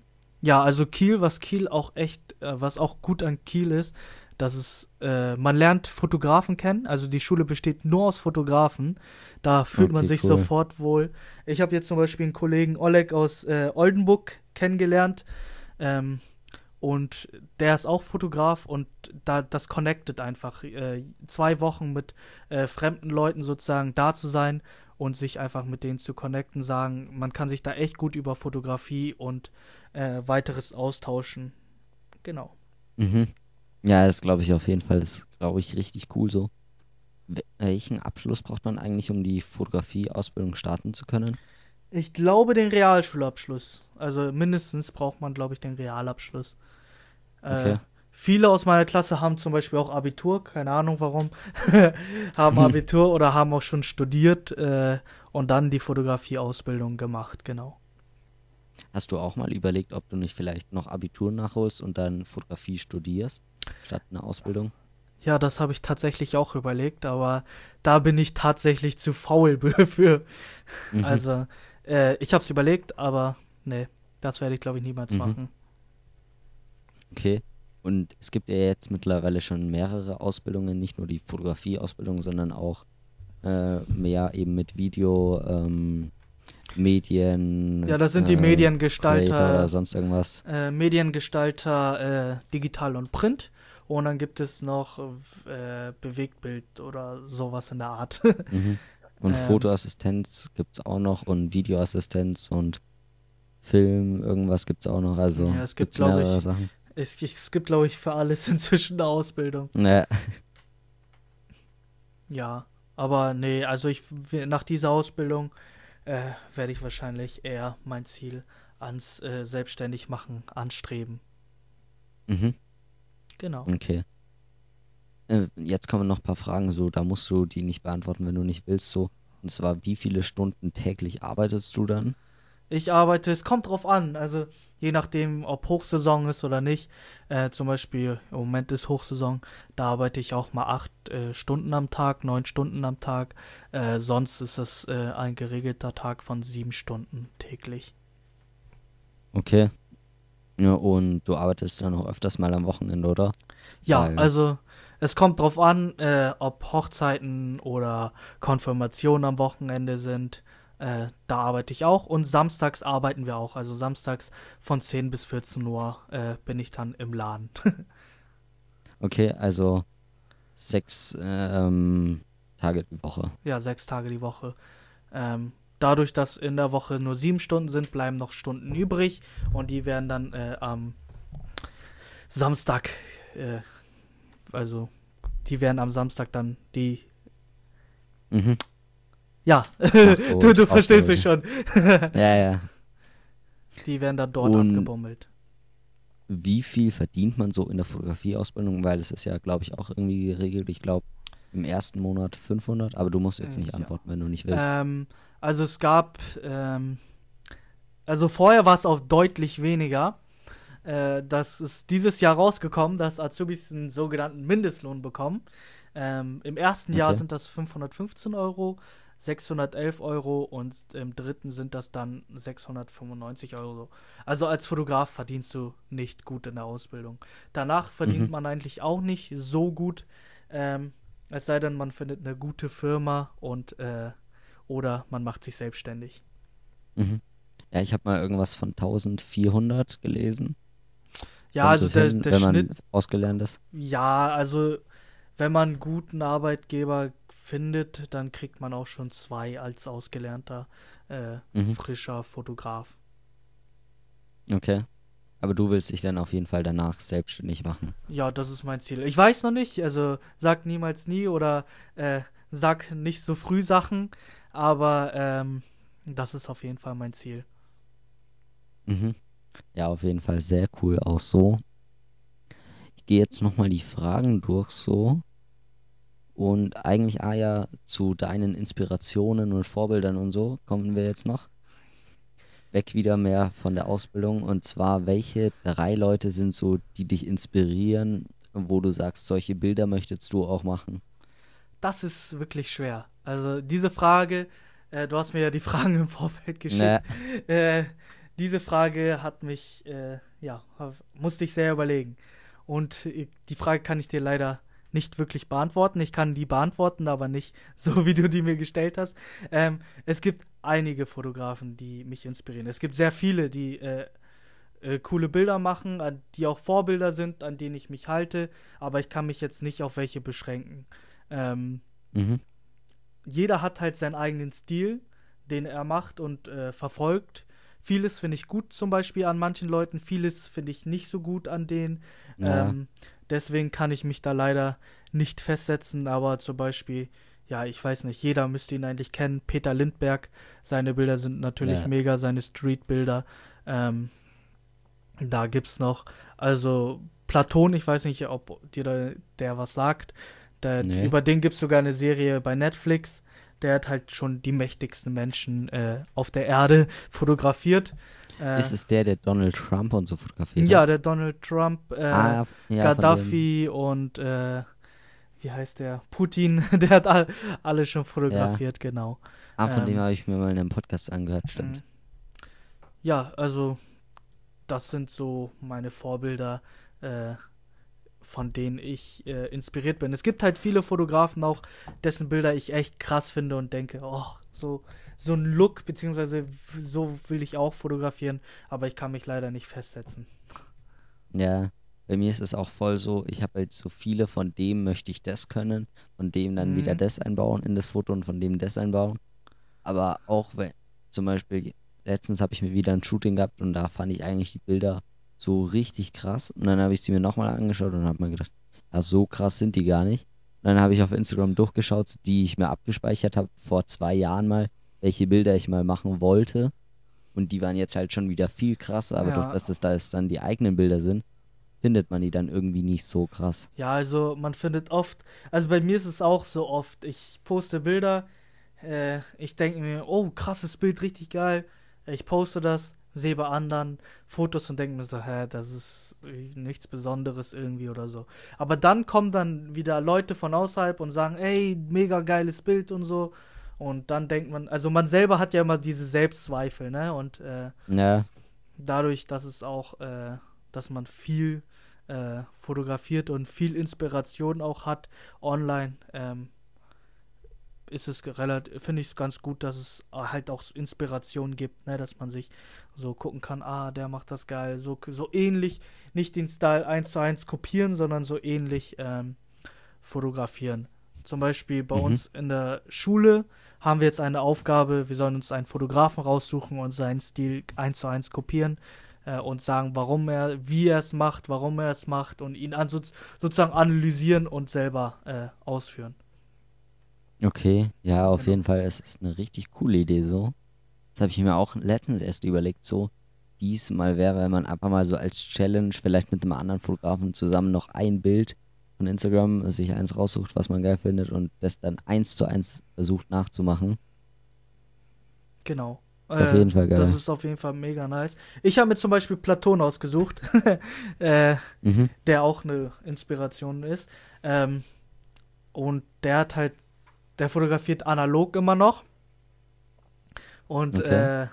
ja, also Kiel, was Kiel auch echt, äh, was auch gut an Kiel ist, dass es, äh, man lernt Fotografen kennen, also die Schule besteht nur aus Fotografen, da fühlt man Okay, sich cool. sofort wohl. Ich habe jetzt zum Beispiel einen Kollegen Oleg aus äh, Oldenburg kennengelernt ähm, und der ist auch Fotograf und da das connectet einfach. Äh, zwei Wochen mit äh, fremden Leuten sozusagen da zu sein und sich einfach mit denen zu connecten, sagen, man kann sich da echt gut über Fotografie und äh, weiteres austauschen. Genau. Mhm. Ja, das glaube ich auf jeden Fall. Das glaube ich richtig cool so. Wel- Welchen Abschluss braucht man eigentlich, um die Fotografie-Ausbildung starten zu können? Ich glaube den Realschulabschluss. Also mindestens braucht man, glaube ich, den Realabschluss. Okay. Äh, viele aus meiner Klasse haben zum Beispiel auch Abitur, keine Ahnung warum, haben Abitur oder haben auch schon studiert äh, und dann die Fotografieausbildung gemacht, genau. Hast du auch mal überlegt, ob du nicht vielleicht noch Abitur nachholst und dann Fotografie studierst, statt einer Ausbildung? Ja, das habe ich tatsächlich auch überlegt, aber da bin ich tatsächlich zu faul für. Mhm. Also, äh, ich habe es überlegt, aber nee, das werde ich, glaube ich, niemals Mhm. machen. Okay. Und es gibt ja jetzt mittlerweile schon mehrere Ausbildungen, nicht nur die Fotografie-Ausbildung, sondern auch äh, mehr eben mit Video, ähm, Medien. Ja, das sind die äh, Creator Mediengestalter, oder sonst irgendwas. äh, Mediengestalter äh, digital und print. Und dann gibt es noch äh, Bewegtbild oder sowas in der Art. Mhm. Und Ähm. Fotoassistenz gibt es auch noch und Videoassistenz und Film, irgendwas gibt es auch noch. Also Ja, es gibt, gibt's glaub mehrere ich, Sachen. es, es gibt, glaube ich, für alles inzwischen eine Ausbildung. Ja, Ja, aber nee, also ich nach dieser Ausbildung äh, werde ich wahrscheinlich eher mein Ziel ans äh, Selbstständigmachen anstreben. mhm. Genau. okay. Äh, jetzt kommen noch ein paar Fragen, so, da musst du die nicht beantworten, wenn du nicht willst, so. Und zwar, wie viele Stunden täglich arbeitest du dann? Ich arbeite, es kommt drauf an. Also je nachdem, ob Hochsaison ist oder nicht. Äh, zum Beispiel im Moment ist Hochsaison, da arbeite ich auch mal acht äh, Stunden am Tag, neun Stunden am Tag. Äh, sonst ist es äh, ein geregelter Tag von sieben Stunden täglich. Okay. Ja, und du arbeitest dann auch öfters mal am Wochenende, oder? Ja, Weil- also es kommt drauf an, äh, ob Hochzeiten oder Konfirmationen am Wochenende sind. Äh, da arbeite ich auch und samstags arbeiten wir auch. Also samstags von 10 bis 14 Uhr äh, bin ich dann im Laden. Okay, also sechs ähm, Tage die Woche. ja, sechs Tage die Woche. Ähm, dadurch, dass in der Woche nur sieben Stunden sind, bleiben noch Stunden übrig und die werden dann äh, am Samstag, äh, also die werden am Samstag dann die, Mhm. Ja, gut, du, du verstehst mich schon, Ja, ja. die werden dann dort Und- abgebummelt. Wie viel verdient man so in der Fotografieausbildung? Weil es ist ja, glaube ich, auch irgendwie geregelt. Ich glaube, im ersten Monat 500, aber du musst jetzt Äh, nicht ja. antworten, wenn du nicht willst. Ähm, also es gab, ähm, also vorher war es auch deutlich weniger. Äh, das ist dieses Jahr rausgekommen, dass Azubis einen sogenannten Mindestlohn bekommen. Ähm, Im ersten Jahr Okay. sind das 515 Euro, 611 Euro und im dritten sind das dann 695 Euro. Also als Fotograf verdienst du nicht gut in der Ausbildung. Danach verdient Mhm. man eigentlich auch nicht so gut. Ähm, es sei denn, man findet eine gute Firma und äh, oder man macht sich selbstständig. Mhm. Ja, ich habe mal irgendwas von 1400 gelesen. Ja, Kommt also der, hin, der Schnitt, ausgelernt ist. ja, also wenn man einen guten Arbeitgeber findet, dann kriegt man auch schon zwei als ausgelernter äh, Mhm. frischer Fotograf. Okay. Aber du willst dich dann auf jeden Fall danach selbstständig machen. Ja, das ist mein Ziel. Ich weiß noch nicht, also sag niemals nie oder äh, sag nicht so früh Sachen, aber ähm, das ist auf jeden Fall mein Ziel. Mhm. Ja, auf jeden Fall sehr cool auch so. Ich gehe jetzt nochmal die Fragen durch so. Und eigentlich, ah ja, zu deinen Inspirationen und Vorbildern und so kommen wir jetzt noch. Weg wieder mehr von der Ausbildung. Und zwar, welche drei Leute sind so, die dich inspirieren, wo du sagst, solche Bilder möchtest du auch machen? Das ist wirklich schwer. Also diese Frage, äh, du hast mir ja die Fragen im Vorfeld geschickt. Ne, Äh, diese Frage hat mich, äh, ja, musste ich sehr überlegen. Und äh, die Frage kann ich dir leider nicht wirklich beantworten. Ich kann die beantworten, aber nicht so, wie du die mir gestellt hast. Ähm, es gibt einige Fotografen, die mich inspirieren. Es gibt sehr viele, die äh, äh, coole Bilder machen, an- die auch Vorbilder sind, an denen ich mich halte, aber ich kann mich jetzt nicht auf welche beschränken. Ähm, mhm. jeder hat halt seinen eigenen Stil, den er macht und äh, verfolgt. Vieles finde ich gut zum Beispiel an manchen Leuten, vieles finde ich nicht so gut an denen. Ja. Ähm, deswegen kann ich mich da leider nicht festsetzen, aber zum Beispiel, ja, ich weiß nicht, jeder müsste ihn eigentlich kennen. Peter Lindberg, seine Bilder sind natürlich Ja. mega, seine Street-Bilder. Ähm, da gibt's noch, also Platon, ich weiß nicht, ob dir da, der was sagt. Der, Nee. Über den gibt's sogar eine Serie bei Netflix. Der hat halt schon die mächtigsten Menschen äh, auf der Erde fotografiert. Äh, Ist es der, der Donald Trump und so fotografiert ja, der Donald Trump, äh, ah, ja, dem- Gaddafi und äh, wie heißt der? Putin, der hat all, alle schon fotografiert, genau. Ah, von dem ähm, habe ich mir mal in einem Podcast angehört, stimmt. Mhm. Ja, also das sind so meine Vorbilder, äh, von denen ich äh, inspiriert bin. Es gibt halt viele Fotografen auch, dessen Bilder ich echt krass finde und denke, oh, so, so ein Look, beziehungsweise so will ich auch fotografieren, aber ich kann mich leider nicht festsetzen. Ja, bei mir ist es auch voll so, ich habe jetzt so viele, von dem möchte ich das können, von dem dann wieder Mhm. das einbauen in das Foto und von dem das einbauen. Aber auch wenn, zum Beispiel, letztens habe ich mir wieder ein Shooting gehabt und da fand ich eigentlich die Bilder so richtig krass. Und dann habe ich sie mir nochmal angeschaut und habe mir gedacht, ja, so krass sind die gar nicht. Dann habe ich auf Instagram durchgeschaut, die ich mir abgespeichert habe vor zwei Jahren mal, welche Bilder ich mal machen wollte. Und die waren jetzt halt schon wieder viel krasser, aber Ja. durch dass das da jetzt dann die eigenen Bilder sind, findet man die dann irgendwie nicht so krass. Ja, also man findet oft, also bei mir ist es auch so oft, ich poste Bilder, äh, ich denke mir, oh, krasses Bild, richtig geil. ich poste das, sehe bei anderen Fotos und denke mir so, hä, das ist nichts Besonderes irgendwie oder so. Aber dann kommen dann wieder Leute von außerhalb und sagen, ey, mega geiles Bild und so. Und dann denkt man, also man selber hat ja immer diese Selbstzweifel, ne? Und äh, Ja, dadurch, dass es auch, äh, dass man viel äh, fotografiert und viel Inspiration auch hat online, ähm, ist es relativ, finde ich es ganz gut, dass es halt auch Inspiration gibt, ne, dass man sich so gucken kann, ah, der macht das geil, so, so ähnlich, nicht den Style eins zu eins kopieren, sondern so ähnlich ähm, fotografieren. Zum Beispiel bei Mhm. uns in der Schule haben wir jetzt eine Aufgabe, wir sollen uns einen Fotografen raussuchen und seinen Stil eins zu eins kopieren äh, und sagen, warum er, wie er es macht, warum er es macht und ihn an, so, sozusagen analysieren und selber äh, ausführen. Okay. Ja, auf Genau. jeden Fall, es ist eine richtig coole Idee so. Das habe ich mir auch letztens erst überlegt, so wie es mal wäre, wenn man einfach mal so als Challenge vielleicht mit einem anderen Fotografen zusammen noch ein Bild von Instagram sich eins raussucht, was man geil findet und das dann eins zu eins versucht nachzumachen. Genau. Ist auf jeden Fall geil. Das ist auf jeden Fall mega nice. Ich habe mir zum Beispiel Platon ausgesucht, äh, Mhm. der auch eine Inspiration ist. Ähm, und der hat halt, der fotografiert analog immer noch. Und Okay. äh,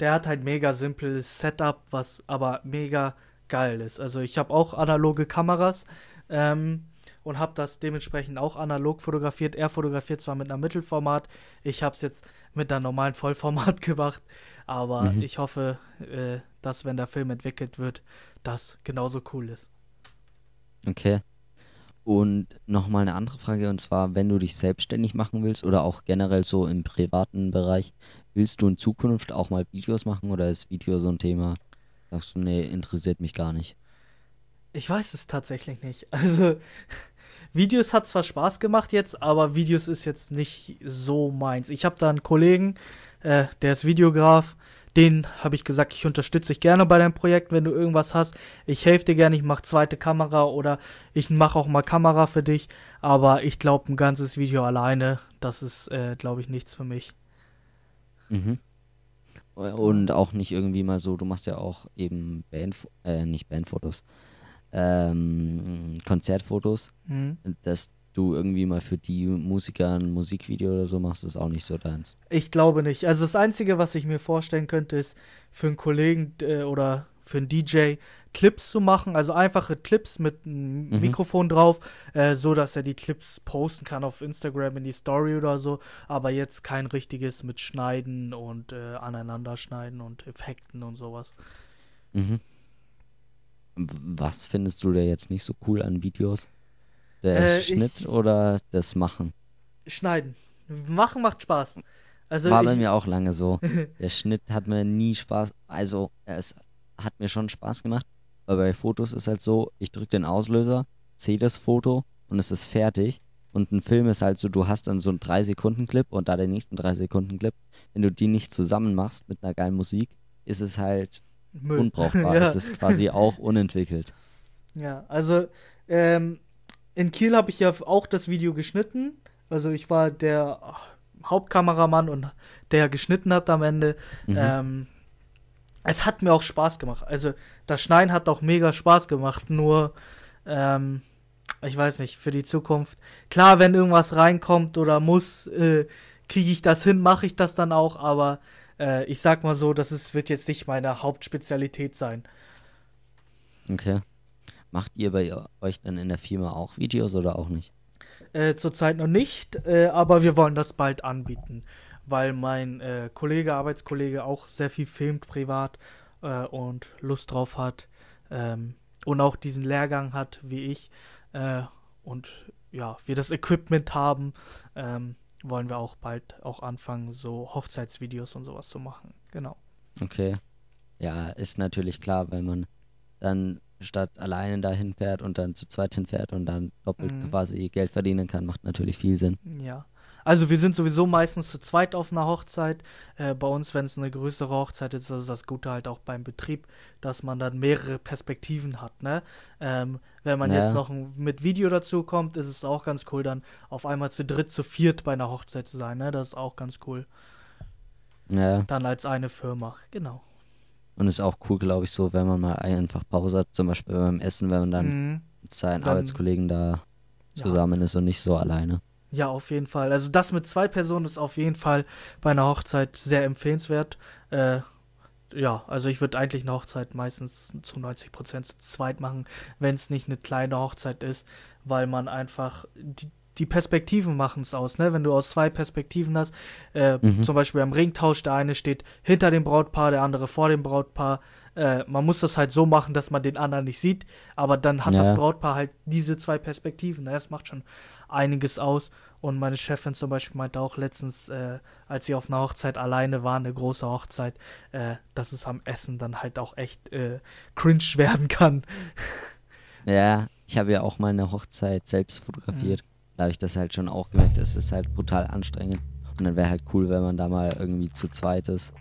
der hat halt mega simples Setup, was aber mega geil ist. Also ich habe auch analoge Kameras ähm, und habe das dementsprechend auch analog fotografiert. Er fotografiert zwar mit einer Mittelformat, ich habe es jetzt mit einer normalen Vollformat gemacht, aber Mhm. ich hoffe, äh, dass wenn der Film entwickelt wird, das genauso cool ist. Okay. Und nochmal eine andere Frage, und zwar, wenn du dich selbstständig machen willst oder auch generell so im privaten Bereich, willst du in Zukunft auch mal Videos machen oder ist Video so ein Thema? Sagst du, nee, interessiert mich gar nicht. Ich weiß es tatsächlich nicht. Also, Videos hat zwar Spaß gemacht jetzt, aber Videos ist jetzt nicht so meins. Ich habe da einen Kollegen, äh, der ist Videograf. Den habe ich gesagt, ich unterstütze dich gerne bei deinem Projekt, wenn du irgendwas hast. Ich helfe dir gerne, ich mache zweite Kamera oder ich mache auch mal Kamera für dich. Aber ich glaube, ein ganzes Video alleine, das ist, äh, glaube ich, nichts für mich. Mhm. Und auch nicht irgendwie mal so, du machst ja auch eben Band, äh, nicht Bandfotos, ähm, Konzertfotos, Mhm. dass du irgendwie mal für die Musiker ein Musikvideo oder so machst, ist auch nicht so deins. Ich glaube nicht. Also das Einzige, was ich mir vorstellen könnte, ist für einen Kollegen äh, oder für einen DJ Clips zu machen, also einfache Clips mit einem Mhm. Mikrofon drauf, äh, so dass er die Clips posten kann auf Instagram in die Story oder so, aber jetzt kein richtiges mit Schneiden und äh, Aneinanderschneiden und Effekten und sowas. Mhm. Was findest du da jetzt nicht so cool an Videos? Der Äh, Schnitt ich- oder das Machen? Schneiden. Machen macht Spaß. Also War bei ich, mir auch lange so. Der Schnitt hat mir nie Spaß, also es hat mir schon Spaß gemacht, aber bei Fotos ist halt so, ich drücke den Auslöser, sehe das Foto und es ist fertig. Und ein Film ist halt so, du hast dann so einen 3-Sekunden-Clip und da den nächsten 3-Sekunden-Clip. Wenn du die nicht zusammen machst mit einer geilen Musik, ist es halt Müll. unbrauchbar. Ja. Es ist quasi auch unentwickelt. Ja, also ähm, in Kiel habe ich ja auch das Video geschnitten. Also ich war der Hauptkameramann und der geschnitten hat am Ende. Mhm. Ähm, es hat mir auch Spaß gemacht. Also das Schneiden hat auch mega Spaß gemacht. Nur, ähm, ich weiß nicht, für die Zukunft. Klar, wenn irgendwas reinkommt oder muss, äh, kriege ich das hin, mache ich das dann auch. Aber äh, ich sag mal so, das ist, wird jetzt nicht meine Hauptspezialität sein. Okay. Macht ihr bei euch dann in der Firma auch Videos oder auch nicht? Äh, zurzeit noch nicht, äh, aber wir wollen das bald anbieten, weil mein äh, Kollege, Arbeitskollege auch sehr viel filmt privat äh, und Lust drauf hat ähm, und auch diesen Lehrgang hat wie ich äh, und ja, wir das Equipment haben, ähm, wollen wir auch bald auch anfangen, so Hochzeitsvideos und sowas zu machen. Genau. Okay. Ja, ist natürlich klar, wenn man dann statt alleine dahin fährt und dann zu zweit hinfährt und dann doppelt Mhm. quasi Geld verdienen kann, macht natürlich viel Sinn. Ja. Also wir sind sowieso meistens zu zweit auf einer Hochzeit. Äh, bei uns, wenn es eine größere Hochzeit ist, das ist das Gute halt auch beim Betrieb, dass man dann mehrere Perspektiven hat. Ne? Ähm, wenn man Ja. jetzt noch ein- mit Video dazu kommt, ist es auch ganz cool, dann auf einmal zu dritt, zu viert bei einer Hochzeit zu sein. Ne? Das ist auch ganz cool. Ja. Dann als eine Firma, genau. Und ist auch cool, glaube ich, so, wenn man mal einfach Pause hat, zum Beispiel beim Essen, wenn man dann Mhm. mit seinen Dann- Arbeitskollegen da Ja. zusammen ist und nicht so alleine. Ja, auf jeden Fall. Also das mit zwei Personen ist auf jeden Fall bei einer Hochzeit sehr empfehlenswert. Äh, ja, also ich würde eigentlich eine Hochzeit meistens zu 90% zu zweit machen, wenn es nicht eine kleine Hochzeit ist, weil man einfach die, die Perspektiven machen es aus, ne? Wenn du aus zwei Perspektiven hast, äh, Mhm. zum Beispiel beim Ringtausch, der eine steht hinter dem Brautpaar, der andere vor dem Brautpaar. Äh, man muss das halt so machen, dass man den anderen nicht sieht, aber dann hat das Ja. Brautpaar halt diese zwei Perspektiven. Ne? Das macht schon einiges aus. Und meine Chefin zum Beispiel meinte auch letztens, äh, als sie auf einer Hochzeit alleine war, eine große Hochzeit, äh, dass es am Essen dann halt auch echt äh, cringe werden kann. Ja, ich habe ja auch mal eine Hochzeit selbst fotografiert. Da habe ich das halt schon auch gemerkt. Es ist halt brutal anstrengend. Und dann wäre halt cool, wenn man da mal irgendwie zu zweit ist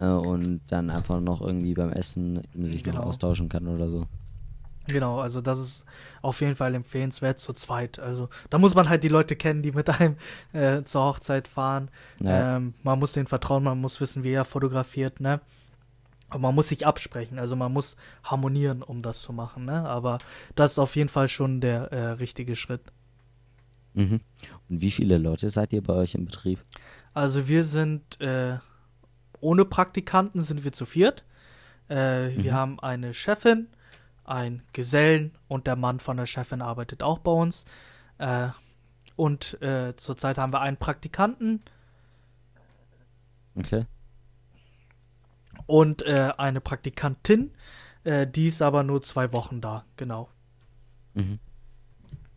äh, und dann einfach noch irgendwie beim Essen sich Genau. noch austauschen kann oder so. Genau, also das ist auf jeden Fall empfehlenswert zu zweit. Also da muss man halt die Leute kennen, die mit einem äh, zur Hochzeit fahren. Ja, Ähm, man muss denen vertrauen, man muss wissen, wie er fotografiert, ne? Und man muss sich absprechen, also man muss harmonieren, um das zu machen, ne? Aber das ist auf jeden Fall schon der äh, richtige Schritt. Mhm. Und wie viele Leute seid ihr bei euch im Betrieb? Also wir sind äh, ohne Praktikanten sind wir zu viert. Äh, Wir Mhm. haben eine Chefin, ein Gesellen und der Mann von der Chefin arbeitet auch bei uns. Äh, und äh, zurzeit haben wir einen Praktikanten Okay. und äh, eine Praktikantin. Äh, die ist aber nur zwei Wochen da, genau. Mhm.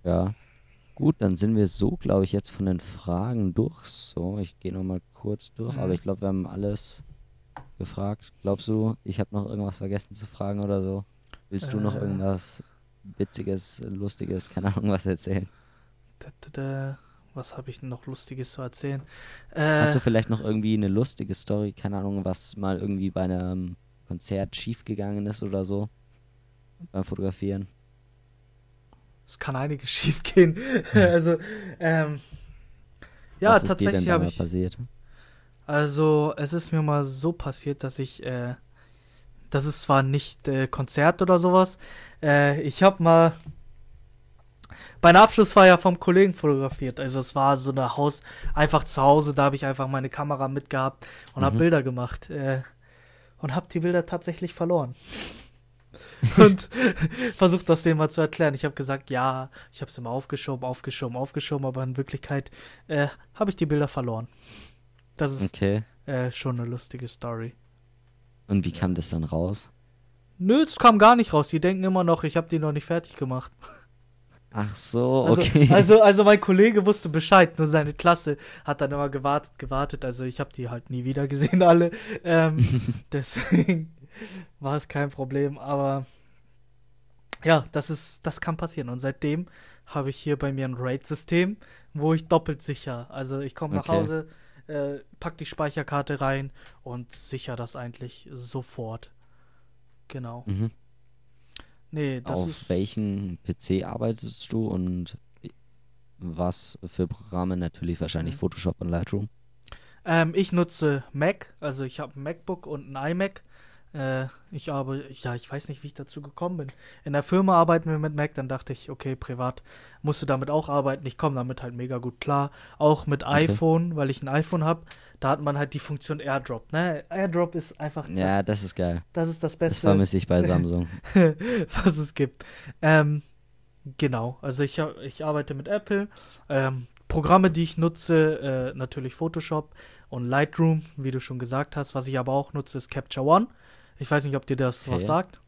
Ja. Gut, dann sind wir so, glaube ich, jetzt von den Fragen durch. So, ich gehe nochmal kurz durch, Mhm. aber ich glaube, wir haben alles gefragt. Glaubst du, ich habe noch irgendwas vergessen zu fragen oder so? Willst du noch Äh. irgendwas Witziges, Lustiges, keine Ahnung, was erzählen? Da, da, da. Was habe ich noch Lustiges zu erzählen? Hast du Äh, vielleicht noch irgendwie eine lustige Story, keine Ahnung, was mal irgendwie bei einem Konzert schiefgegangen ist oder so? Beim Fotografieren? Es kann einiges schief gehen. also, ähm, ja, was ist dir denn tatsächlich habe mal ich. passiert? Also, es ist mir mal so passiert, dass ich, äh, das ist zwar nicht äh, Konzert oder sowas, äh, ich habe mal bei einer Abschlussfeier vom Kollegen fotografiert. Also es war so eine Haus, einfach zu Hause, da habe ich einfach meine Kamera mitgehabt und habe Mhm. Bilder gemacht. Äh, und habe die Bilder tatsächlich verloren. und versucht das denen mal zu erklären. Ich habe gesagt, ja, ich habe es immer aufgeschoben, aufgeschoben, aufgeschoben, aber in Wirklichkeit äh, habe ich die Bilder verloren. Das ist Okay. äh, schon eine lustige Story. Und wie kam das dann raus? Nö, das kam gar nicht raus. Die denken immer noch, ich habe die noch nicht fertig gemacht. Ach so, Also, okay. also, also mein Kollege wusste Bescheid, nur seine Klasse hat dann immer gewartet, gewartet. Also ich habe die halt nie wieder gesehen, alle. Ähm, deswegen war es kein Problem. Aber ja, das ist, das kann passieren. Und seitdem habe ich hier bei mir ein RAID-System, wo ich doppelt sicher. Also ich komme nach Okay. Hause, äh, pack die Speicherkarte rein und sicher das eigentlich sofort. Genau. mhm. Nee, das Auf ist. welchem PC arbeitest du und was für Programme? Natürlich wahrscheinlich Mhm. Photoshop und Lightroom. Ähm, ich nutze Mac, also ich habe ein MacBook und ein iMac. Äh, ich habe, ja, ich weiß nicht, wie ich dazu gekommen bin. In der Firma arbeiten wir mit Mac, dann dachte ich, okay, privat musst du damit auch arbeiten. Ich komme damit halt mega gut klar. Auch mit iPhone, weil ich ein iPhone habe. Da hat man halt die Funktion AirDrop. Ne? AirDrop ist einfach Ja, das, das ist geil. das ist das Das Beste. vermisse ich bei Samsung. was es gibt. Ähm, genau, also ich, ich arbeite mit Apple. Ähm, Programme, die ich nutze, äh, natürlich Photoshop und Lightroom, wie du schon gesagt hast. Was ich aber auch nutze, ist Capture One. Ich weiß nicht, ob dir das was Okay. sagt.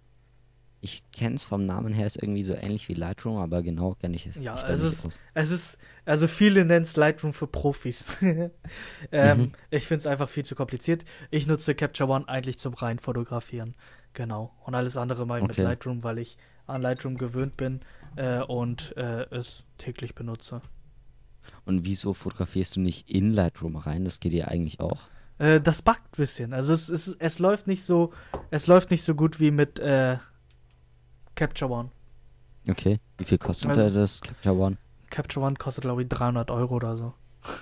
Ich kenne es vom Namen her, ist irgendwie so ähnlich wie Lightroom, aber genau kenne ich es Ja, mich da es nicht ist- aus. Es ist, also viele nennen es Lightroom für Profis. ähm, Mhm. Ich finde es einfach viel zu kompliziert. Ich nutze Capture One eigentlich zum rein fotografieren. Genau. Und alles andere mal mit Okay. Lightroom, weil ich an Lightroom gewöhnt bin äh, und äh, es täglich benutze. Und wieso fotografierst du nicht in Lightroom rein? Das geht ja eigentlich auch. Äh, das buggt ein bisschen. Also es, es, es läuft nicht so, es läuft nicht so gut wie mit äh, Capture One. Okay. Wie viel kostet Also- da das Capture One? Capture One kostet glaube ich 300 Euro oder so.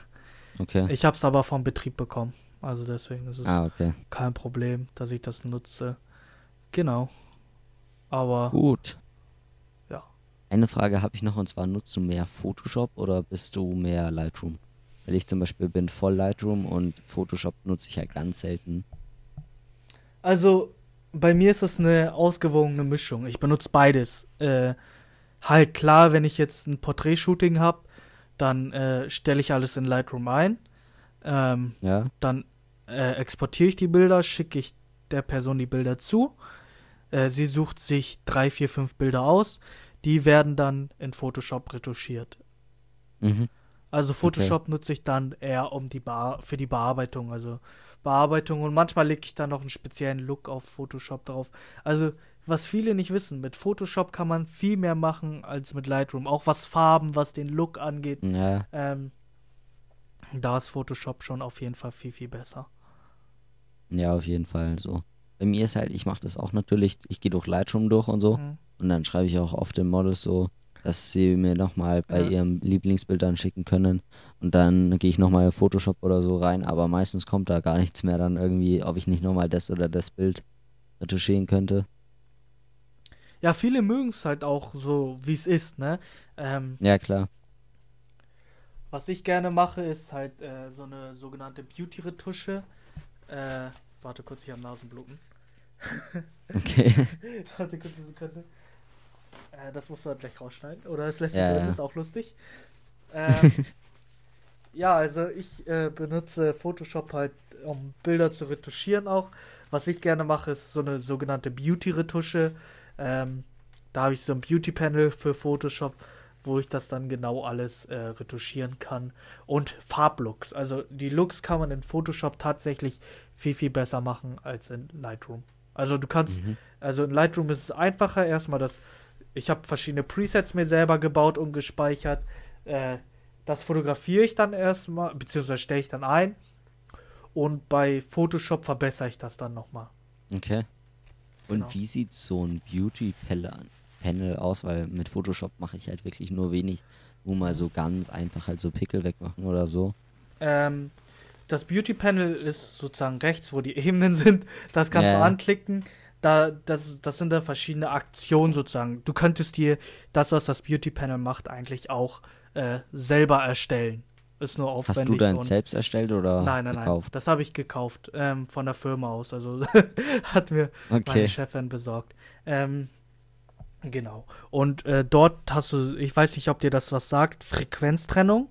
Okay. Ich habe es aber vom Betrieb bekommen. Also deswegen ist es Ah, okay. kein Problem, dass ich das nutze. Genau. Aber Gut. Ja. Eine Frage habe ich noch und zwar, nutzt du mehr Photoshop oder bist du mehr Lightroom? Weil ich zum Beispiel bin voll Lightroom und Photoshop nutze ich ja ganz selten. Also, bei mir ist es eine ausgewogene Mischung. Ich benutze beides. Äh, halt klar, wenn ich jetzt ein Porträtshooting habe, dann äh, stelle ich alles in Lightroom ein. Ähm, Ja? dann äh, exportiere ich die Bilder, schicke ich der Person die Bilder zu. Äh, sie sucht sich drei, vier, fünf Bilder aus. Die werden dann in Photoshop retuschiert. Mhm. Also Photoshop nutze ich dann eher um die Bear für die Bearbeitung, also Bearbeitung und manchmal lege ich dann noch einen speziellen Look auf Photoshop drauf. Also was viele nicht wissen, mit Photoshop kann man viel mehr machen als mit Lightroom, auch was Farben, was den Look angeht. Ja, Ähm, da ist Photoshop schon auf jeden Fall viel viel besser. ja, auf jeden Fall so. Bei mir ist halt, ich mache das auch natürlich, ich gehe durch Lightroom durch und so Mhm. und dann schreibe ich auch auf den Models so, dass sie mir nochmal bei Ja. ihren Lieblingsbildern schicken können und dann gehe ich nochmal Photoshop oder so rein, aber meistens kommt da gar nichts mehr dann irgendwie, ob ich nicht nochmal das oder das Bild retuschieren könnte. Ja, viele mögen es halt auch so, wie es ist, ne? Ähm, Ja, klar. Was ich gerne mache, ist halt äh, so eine sogenannte Beauty-Retusche. Äh, warte kurz, ich habe Nasenbluten. Okay. warte kurz eine Sekunde. Äh, das musst du halt gleich rausschneiden. Oder das lässt Ja, drin, ja. ist auch lustig. Ähm, ja, also ich äh, benutze Photoshop halt, um Bilder zu retuschieren auch. Was ich gerne mache, ist so eine sogenannte Beauty-Retusche. Ähm, da habe ich so ein Beauty-Panel für Photoshop, wo ich das dann genau alles äh, retuschieren kann. Und Farblooks. Also die Looks kann man in Photoshop tatsächlich viel, viel besser machen als in Lightroom. Also du kannst, Mhm. also in Lightroom ist es einfacher. Erstmal das, ich habe verschiedene Presets mir selber gebaut und gespeichert. Äh, das fotografiere ich dann erstmal, beziehungsweise stelle ich dann ein. Und bei Photoshop verbessere ich das dann nochmal. Okay. Und Genau. wie sieht so ein Beauty-Panel Panel aus? Weil mit Photoshop mache ich halt wirklich nur wenig. Nur mal so ganz einfach halt so Pickel wegmachen oder so. Ähm, das Beauty Panel ist sozusagen rechts, wo die Ebenen sind. Das kannst Ja. du anklicken. Da, das, das sind dann verschiedene Aktionen sozusagen. Du könntest dir das, was das Beauty Panel macht, eigentlich auch äh, selber erstellen. Ist nur aufwendig. Hast du dein selbst erstellt oder Nein, nein, nein. gekauft? Das habe ich gekauft ähm, von der Firma aus. Also hat mir meine Okay. Chefin besorgt. Ähm, genau. Und äh, dort hast du, ich weiß nicht, ob dir das was sagt, Frequenztrennung.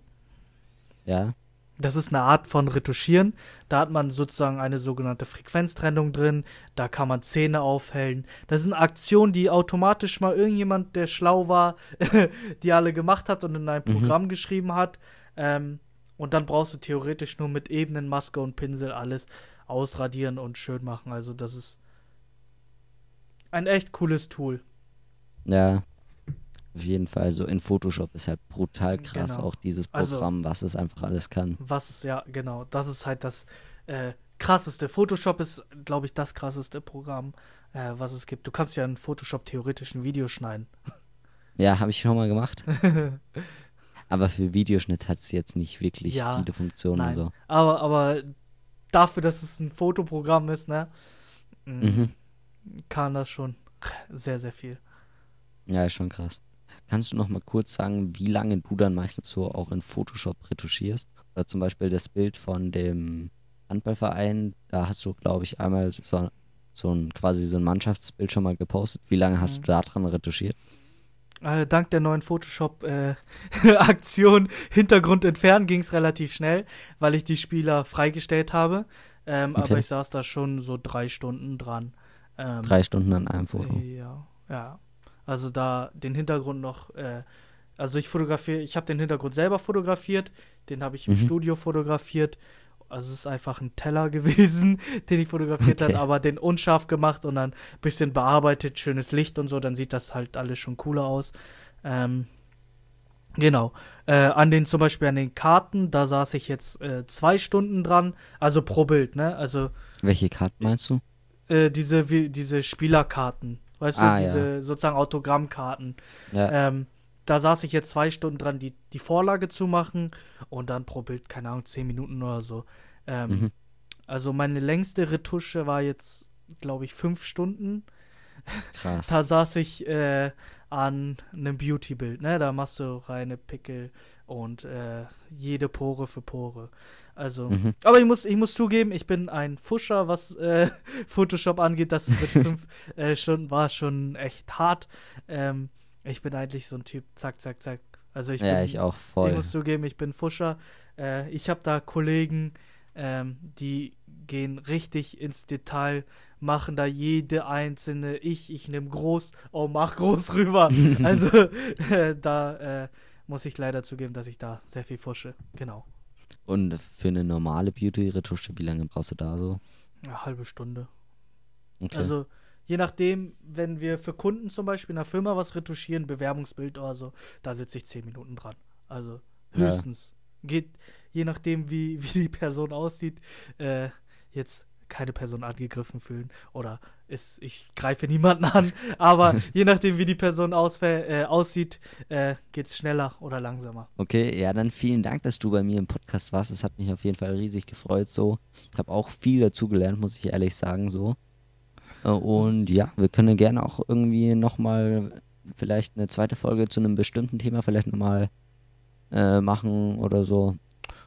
Ja. Das ist eine Art von Retuschieren. Da hat man sozusagen eine sogenannte Frequenztrennung drin. Da kann man Zähne aufhellen. Das sind Aktionen, die automatisch mal irgendjemand, der schlau war, die alle gemacht hat und in ein Mhm. Programm geschrieben hat. Ähm, und dann brauchst du theoretisch nur mit Ebenen, Maske und Pinsel alles ausradieren und schön machen. Also das ist ein echt cooles Tool. Ja. Auf jeden Fall. So in Photoshop ist halt brutal krass Genau. auch dieses Also- Programm, was es einfach alles kann. Was, ja, genau, das ist halt das äh, krasseste. Photoshop ist, glaube ich, das krasseste Programm, äh, was es gibt. Du kannst ja in Photoshop theoretisch ein Video schneiden. Ja, habe ich schon mal gemacht. Aber für Videoschnitt hat es jetzt nicht wirklich Ja, viele Funktionen. Nein. Also. Aber, aber dafür, dass es ein Fotoprogramm ist, ne, mm, Mhm. kann das schon sehr, sehr viel. Ja, ist schon krass. Kannst du noch mal kurz sagen, wie lange du dann meistens so auch in Photoshop retuschierst? Oder zum Beispiel das Bild von dem Handballverein, da hast du, glaube ich, einmal so, so ein quasi so ein Mannschaftsbild schon mal gepostet. Wie lange hast Mhm. du da dran retuschiert? Äh, dank der neuen Photoshop-Aktion Hintergrund entfernen ging es relativ schnell, weil ich die Spieler freigestellt habe. Ähm, Aber Okay. ich saß da schon so drei Stunden dran. Ähm, Drei Stunden an einem Foto. Ja, ja. Also da den Hintergrund noch, äh, also ich fotografiere, ich habe den Hintergrund selber fotografiert, den habe ich im Mhm. Studio fotografiert. Also es ist einfach ein Teller gewesen, den ich fotografiert Okay. habe, aber den unscharf gemacht und dann ein bisschen bearbeitet, schönes Licht und so, dann sieht das halt alles schon cooler aus. Ähm, genau. Äh, an den zum Beispiel an den Karten, da saß ich jetzt äh, zwei Stunden dran, also pro Bild, ne? Also Welche Karten meinst du? äh, diese, wie, diese Spielerkarten. Weißt Ah, du, ja. diese sozusagen Autogrammkarten. Ja, Ähm, da saß ich jetzt zwei Stunden dran, die, die Vorlage zu machen und dann pro Bild, keine Ahnung, zehn Minuten oder so. Ähm, Mhm. Also meine längste Retusche war jetzt, glaube ich, fünf Stunden. Krass. Da saß ich äh, an einem Beauty-Bild, ne? Da machst du reine Pickel und äh, jede Pore für Pore. Also, Mhm. aber ich muss, ich muss zugeben, ich bin ein Fuscher, was äh, Photoshop angeht. Das mit fünf äh, Stunden war schon echt hart. Ähm, ich bin eigentlich so ein Typ, zack, zack, zack. Also ich ja, bin, ich auch ich voll. muss zugeben, ich bin Fuscher. Äh, ich habe da Kollegen, ähm, die gehen richtig ins Detail, machen da jede einzelne, ich, ich nehme groß, oh, mach groß rüber. also äh, da äh, muss ich leider zugeben, dass ich da sehr viel fusche. Genau. Und für eine normale Beauty-Retusche, wie lange brauchst du da so? Eine halbe Stunde. Okay. Also je nachdem, wenn wir für Kunden zum Beispiel in einer Firma was retuschieren, Bewerbungsbild oder so, da sitze ich zehn Minuten dran. Also Ja. höchstens. Geht je nachdem, wie, wie die Person aussieht, äh, jetzt keine Person angegriffen fühlen oder ist, ich greife niemanden an, aber je nachdem, wie die Person äh, aussieht, äh, geht es schneller oder langsamer. Okay, ja, dann vielen Dank, dass du bei mir im Podcast warst. Es hat mich auf jeden Fall riesig gefreut. So, ich habe auch viel dazugelernt, muss ich ehrlich sagen. So Äh, und ja, wir können gerne auch irgendwie nochmal vielleicht eine zweite Folge zu einem bestimmten Thema vielleicht nochmal äh, machen oder so.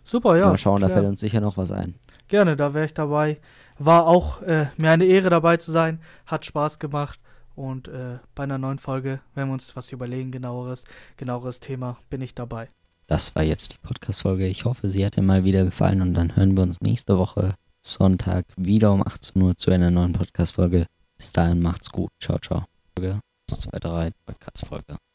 Super, ja. mal schauen, da klar. fällt uns sicher noch was ein. Gerne, da wäre ich dabei. War auch äh, mir eine Ehre dabei zu sein. Hat Spaß gemacht. Und äh, bei einer neuen Folge, wenn wir uns was überlegen, genaueres, genaueres Thema, bin ich dabei. Das war jetzt die Podcast-Folge. Ich hoffe, sie hat dir mal wieder gefallen und dann hören wir uns nächste Woche Sonntag wieder um 18 Uhr zu einer neuen Podcast-Folge. Bis dahin macht's gut. Ciao, ciao. Folge 2, 3, Podcast-Folge.